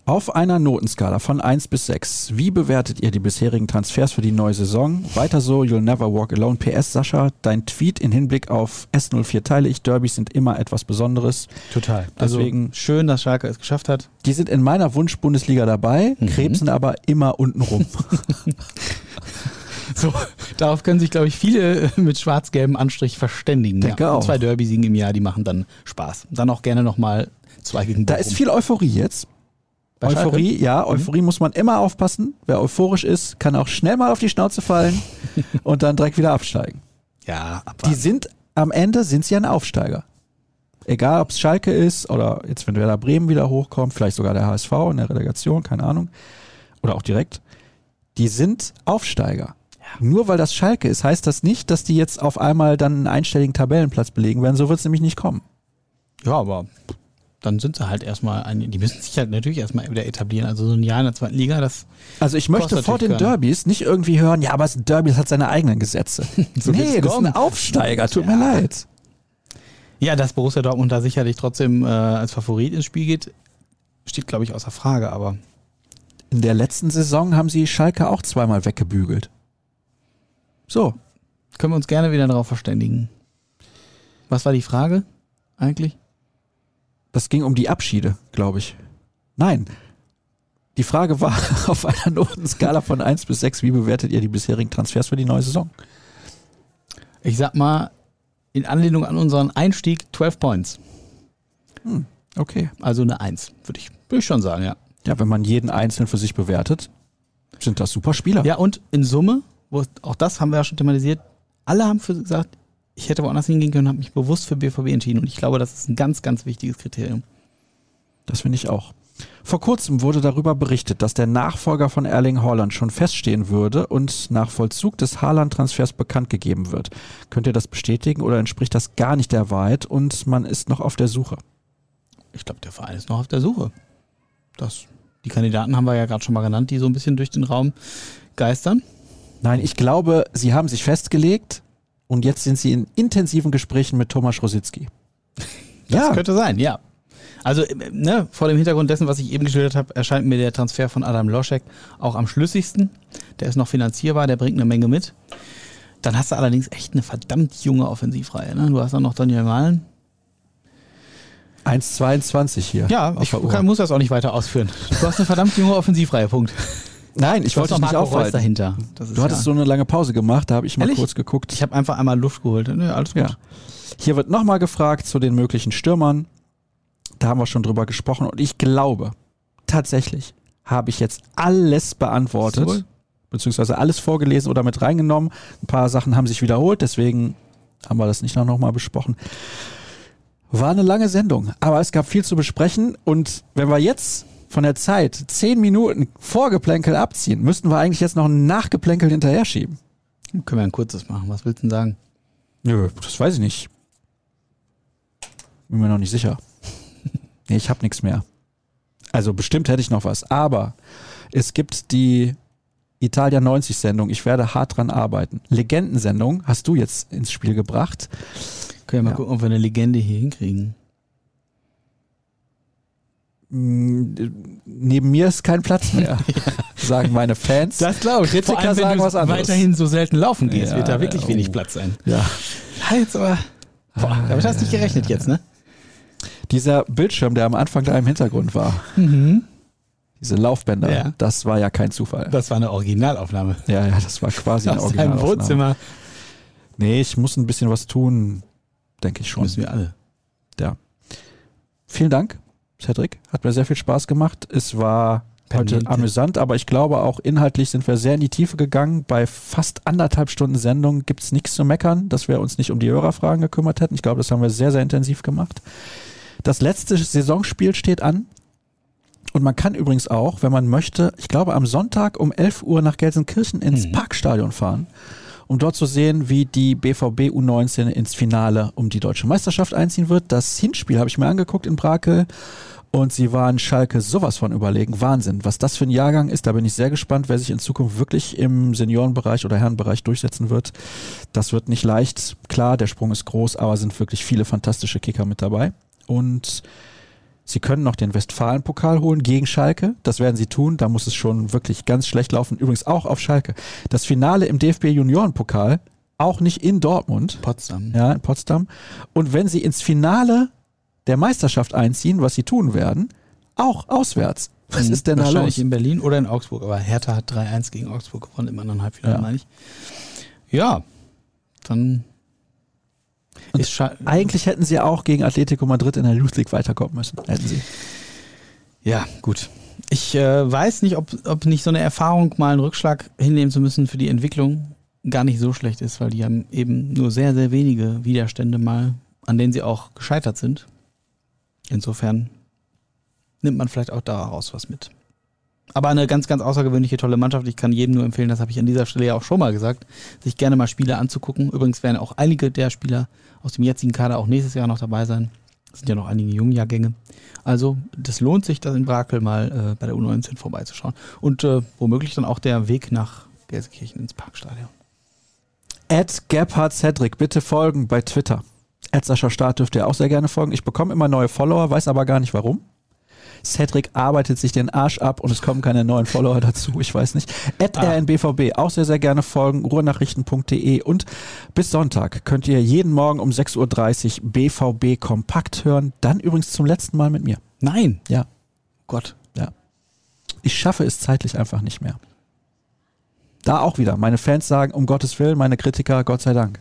Auf einer Notenskala von 1 bis 6, wie bewertet ihr die bisherigen Transfers für die neue Saison? Weiter so, You'll Never Walk Alone. PS, Sascha, dein Tweet in Hinblick auf S04 teile ich. Derbys sind immer etwas Besonderes. Total. Deswegen also schön, dass Schalke es geschafft hat. Die sind in meiner Wunsch-Bundesliga dabei, mhm. krebsen aber immer unten rum. [LAUGHS] [LAUGHS] so, darauf können sich, glaube ich, viele [LAUGHS] mit schwarz-gelbem Anstrich verständigen. Denke ja. auch. Zwei Derby-Siegen im Jahr, die machen dann Spaß. Dann auch gerne nochmal zwei gegen Da ist viel Euphorie jetzt. Bei Euphorie, Schalke? ja, mhm. Euphorie mhm. muss man immer aufpassen. Wer euphorisch ist, kann auch schnell mal auf die Schnauze fallen [LAUGHS] und dann direkt wieder absteigen. Ja, abwarten. Die sind am Ende sind sie ein Aufsteiger. Egal, ob es Schalke ist oder jetzt, wenn Werder Bremen wieder hochkommt, vielleicht sogar der HSV in der Relegation, keine Ahnung. Oder auch direkt. Die sind Aufsteiger. Ja. Nur weil das Schalke ist, heißt das nicht, dass die jetzt auf einmal dann einen einstelligen Tabellenplatz belegen werden. So wird es nämlich nicht kommen. Ja, aber dann sind sie halt erstmal, ein, die müssen sich halt natürlich erstmal wieder etablieren. Also so ein Jahr in der zweiten Liga, das. Also ich möchte vor den Derbys nicht irgendwie hören, ja, aber das Derby hat seine eigenen Gesetze. [LAUGHS] so nee, das ist ein Aufsteiger, tut ja. mir leid. Ja, dass Borussia Dortmund da sicherlich trotzdem äh, als Favorit ins Spiel geht, steht, glaube ich, außer Frage, aber. In der letzten Saison haben sie Schalke auch zweimal weggebügelt. So. Können wir uns gerne wieder darauf verständigen. Was war die Frage eigentlich? Das ging um die Abschiede, glaube ich. Nein. Die Frage war [LAUGHS] auf einer Notenskala von 1 bis 6, wie bewertet ihr die bisherigen Transfers für die neue Saison? Ich sag mal, in Anlehnung an unseren Einstieg 12 Points. Hm, okay. Also eine 1, würde ich, würd ich schon sagen, ja. Ja, wenn man jeden einzeln für sich bewertet, sind das super Spieler. Ja, und in Summe, wo, auch das haben wir ja schon thematisiert, alle haben für gesagt, ich hätte woanders hingehen können, habe mich bewusst für BVB entschieden. Und ich glaube, das ist ein ganz, ganz wichtiges Kriterium. Das finde ich auch. Vor kurzem wurde darüber berichtet, dass der Nachfolger von Erling Haaland schon feststehen würde und nach Vollzug des Haaland-Transfers bekannt gegeben wird. Könnt ihr das bestätigen oder entspricht das gar nicht der Wahrheit und man ist noch auf der Suche? Ich glaube, der Verein ist noch auf der Suche. Das, die Kandidaten haben wir ja gerade schon mal genannt, die so ein bisschen durch den Raum geistern. Nein, ich glaube, sie haben sich festgelegt, und jetzt sind sie in intensiven Gesprächen mit Thomas Rositzky. Das ja. könnte sein, ja. Also ne, vor dem Hintergrund dessen, was ich eben geschildert habe, erscheint mir der Transfer von Adam Loschek auch am schlüssigsten. Der ist noch finanzierbar, der bringt eine Menge mit. Dann hast du allerdings echt eine verdammt junge Offensivreihe. Ne? Du hast dann noch Daniel Malen. 1,22 hier. Ja, ich kann, muss das auch nicht weiter ausführen. Du hast eine verdammt junge Offensivreihe, Punkt. Nein, ich wollte dich nicht aufhalten. dahinter. du hattest ja. so eine lange Pause gemacht, da habe ich mal Ehrlich? kurz geguckt. Ich habe einfach einmal Luft geholt. Ne, alles gut. Ja. Hier wird nochmal gefragt zu den möglichen Stürmern. Da haben wir schon drüber gesprochen und ich glaube, tatsächlich habe ich jetzt alles beantwortet, so. beziehungsweise alles vorgelesen oder mit reingenommen. Ein paar Sachen haben sich wiederholt, deswegen haben wir das nicht nochmal besprochen. War eine lange Sendung, aber es gab viel zu besprechen und wenn wir jetzt von der Zeit zehn Minuten Vorgeplänkel abziehen, müssten wir eigentlich jetzt noch ein Nachgeplänkel hinterher schieben. Können wir ein kurzes machen. Was willst du denn sagen? Nö, das weiß ich nicht. Bin mir noch nicht sicher. [LAUGHS] nee, ich habe nichts mehr. Also bestimmt hätte ich noch was. Aber es gibt die Italia 90 Sendung. Ich werde hart dran arbeiten. Legendensendung hast du jetzt ins Spiel gebracht. Können wir mal ja. gucken, ob wir eine Legende hier hinkriegen. Neben mir ist kein Platz mehr, [LAUGHS] sagen meine Fans. Das glaube ich. Kritiker Vor allem, sagen was anderes. weiterhin so selten laufen gehst, ja, wird da wirklich oh. wenig Platz sein. Ja. Jetzt aber, boah, damit hast du nicht gerechnet jetzt, ne? Dieser Bildschirm, der am Anfang da im Hintergrund war, mhm. diese Laufbänder, ja. das war ja kein Zufall. Das war eine Originalaufnahme. Ja, ja, das war quasi eine Originalaufnahme. Aus Wohnzimmer. Nee, ich muss ein bisschen was tun, denke ich schon. Müssen wir alle. Ja. Vielen Dank Cedric. Hat mir sehr viel Spaß gemacht. Es war heute amüsant, aber ich glaube auch inhaltlich sind wir sehr in die Tiefe gegangen. Bei fast anderthalb Stunden Sendung gibt es nichts zu meckern, dass wir uns nicht um die Hörerfragen gekümmert hätten. Ich glaube, das haben wir sehr, sehr intensiv gemacht. Das letzte Saisonspiel steht an. Und man kann übrigens auch, wenn man möchte, ich glaube am Sonntag um 11 Uhr nach Gelsenkirchen ins mhm. Parkstadion fahren um dort zu sehen, wie die BVB U19 ins Finale um die deutsche Meisterschaft einziehen wird. Das Hinspiel habe ich mir angeguckt in Brakel. Und sie waren Schalke sowas von überlegen. Wahnsinn. Was das für ein Jahrgang ist, da bin ich sehr gespannt, wer sich in Zukunft wirklich im Seniorenbereich oder Herrenbereich durchsetzen wird. Das wird nicht leicht. Klar, der Sprung ist groß, aber sind wirklich viele fantastische Kicker mit dabei. Und Sie können noch den Westfalen-Pokal holen gegen Schalke. Das werden sie tun. Da muss es schon wirklich ganz schlecht laufen. Übrigens auch auf Schalke. Das Finale im DFB Juniorenpokal auch nicht in Dortmund. Potsdam. Ja, in Potsdam. Und wenn sie ins Finale der Meisterschaft einziehen, was sie tun werden, auch auswärts. Was ist denn da Wahrscheinlich los? in Berlin oder in Augsburg. Aber Hertha hat 3-1 gegen Augsburg gewonnen im anderen Halbfinale, Ja. meine ich. Ja, dann Und Eigentlich hätten sie auch gegen Atletico Madrid in der Youth League weiterkommen müssen. Hätten sie. Ja, gut. Ich äh, weiß nicht, ob, ob nicht so eine Erfahrung, mal einen Rückschlag hinnehmen zu müssen für die Entwicklung, gar nicht so schlecht ist, weil die haben eben nur sehr, sehr wenige Widerstände mal, an denen sie auch gescheitert sind. Insofern nimmt man vielleicht auch daraus was mit. Aber eine ganz, ganz außergewöhnliche, tolle Mannschaft. Ich kann jedem nur empfehlen, das habe ich an dieser Stelle ja auch schon mal gesagt, sich gerne mal Spiele anzugucken. Übrigens werden auch einige der Spieler aus dem jetzigen Kader auch nächstes Jahr noch dabei sein. Es sind ja noch einige Jungjahrgänge. Also, das lohnt sich, da in Brakel mal äh, bei der U19 vorbeizuschauen. Und äh, womöglich dann auch der Weg nach Gelsenkirchen ins Parkstadion. Ed Gebhard Cedric, bitte folgen bei Twitter. Ed Sascha Staat dürft ihr auch sehr gerne folgen. Ich bekomme immer neue Follower, weiß aber gar nicht warum. Cedric arbeitet sich den Arsch ab und es kommen keine neuen Follower dazu, ich weiß nicht. Ed Ah. rnbvb, auch sehr, sehr gerne folgen, ruhrnachrichten.de und bis Sonntag könnt ihr jeden Morgen um 6.30 Uhr BVB kompakt hören. Dann übrigens zum letzten Mal mit mir. Nein! Ja. Gott. Ich schaffe es zeitlich einfach nicht mehr. Da auch wieder. Meine Fans sagen, um Gottes Willen, meine Kritiker, Gott sei Dank.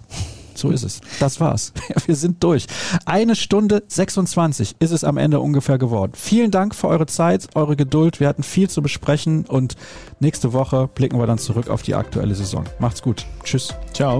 So ist es. Das war's. [LAUGHS] Wir sind durch. Eine Stunde 26 ist es am Ende ungefähr geworden. Vielen Dank für eure Zeit, eure Geduld. Wir hatten viel zu besprechen und nächste Woche blicken wir dann zurück auf die aktuelle Saison. Macht's gut. Tschüss. Ciao.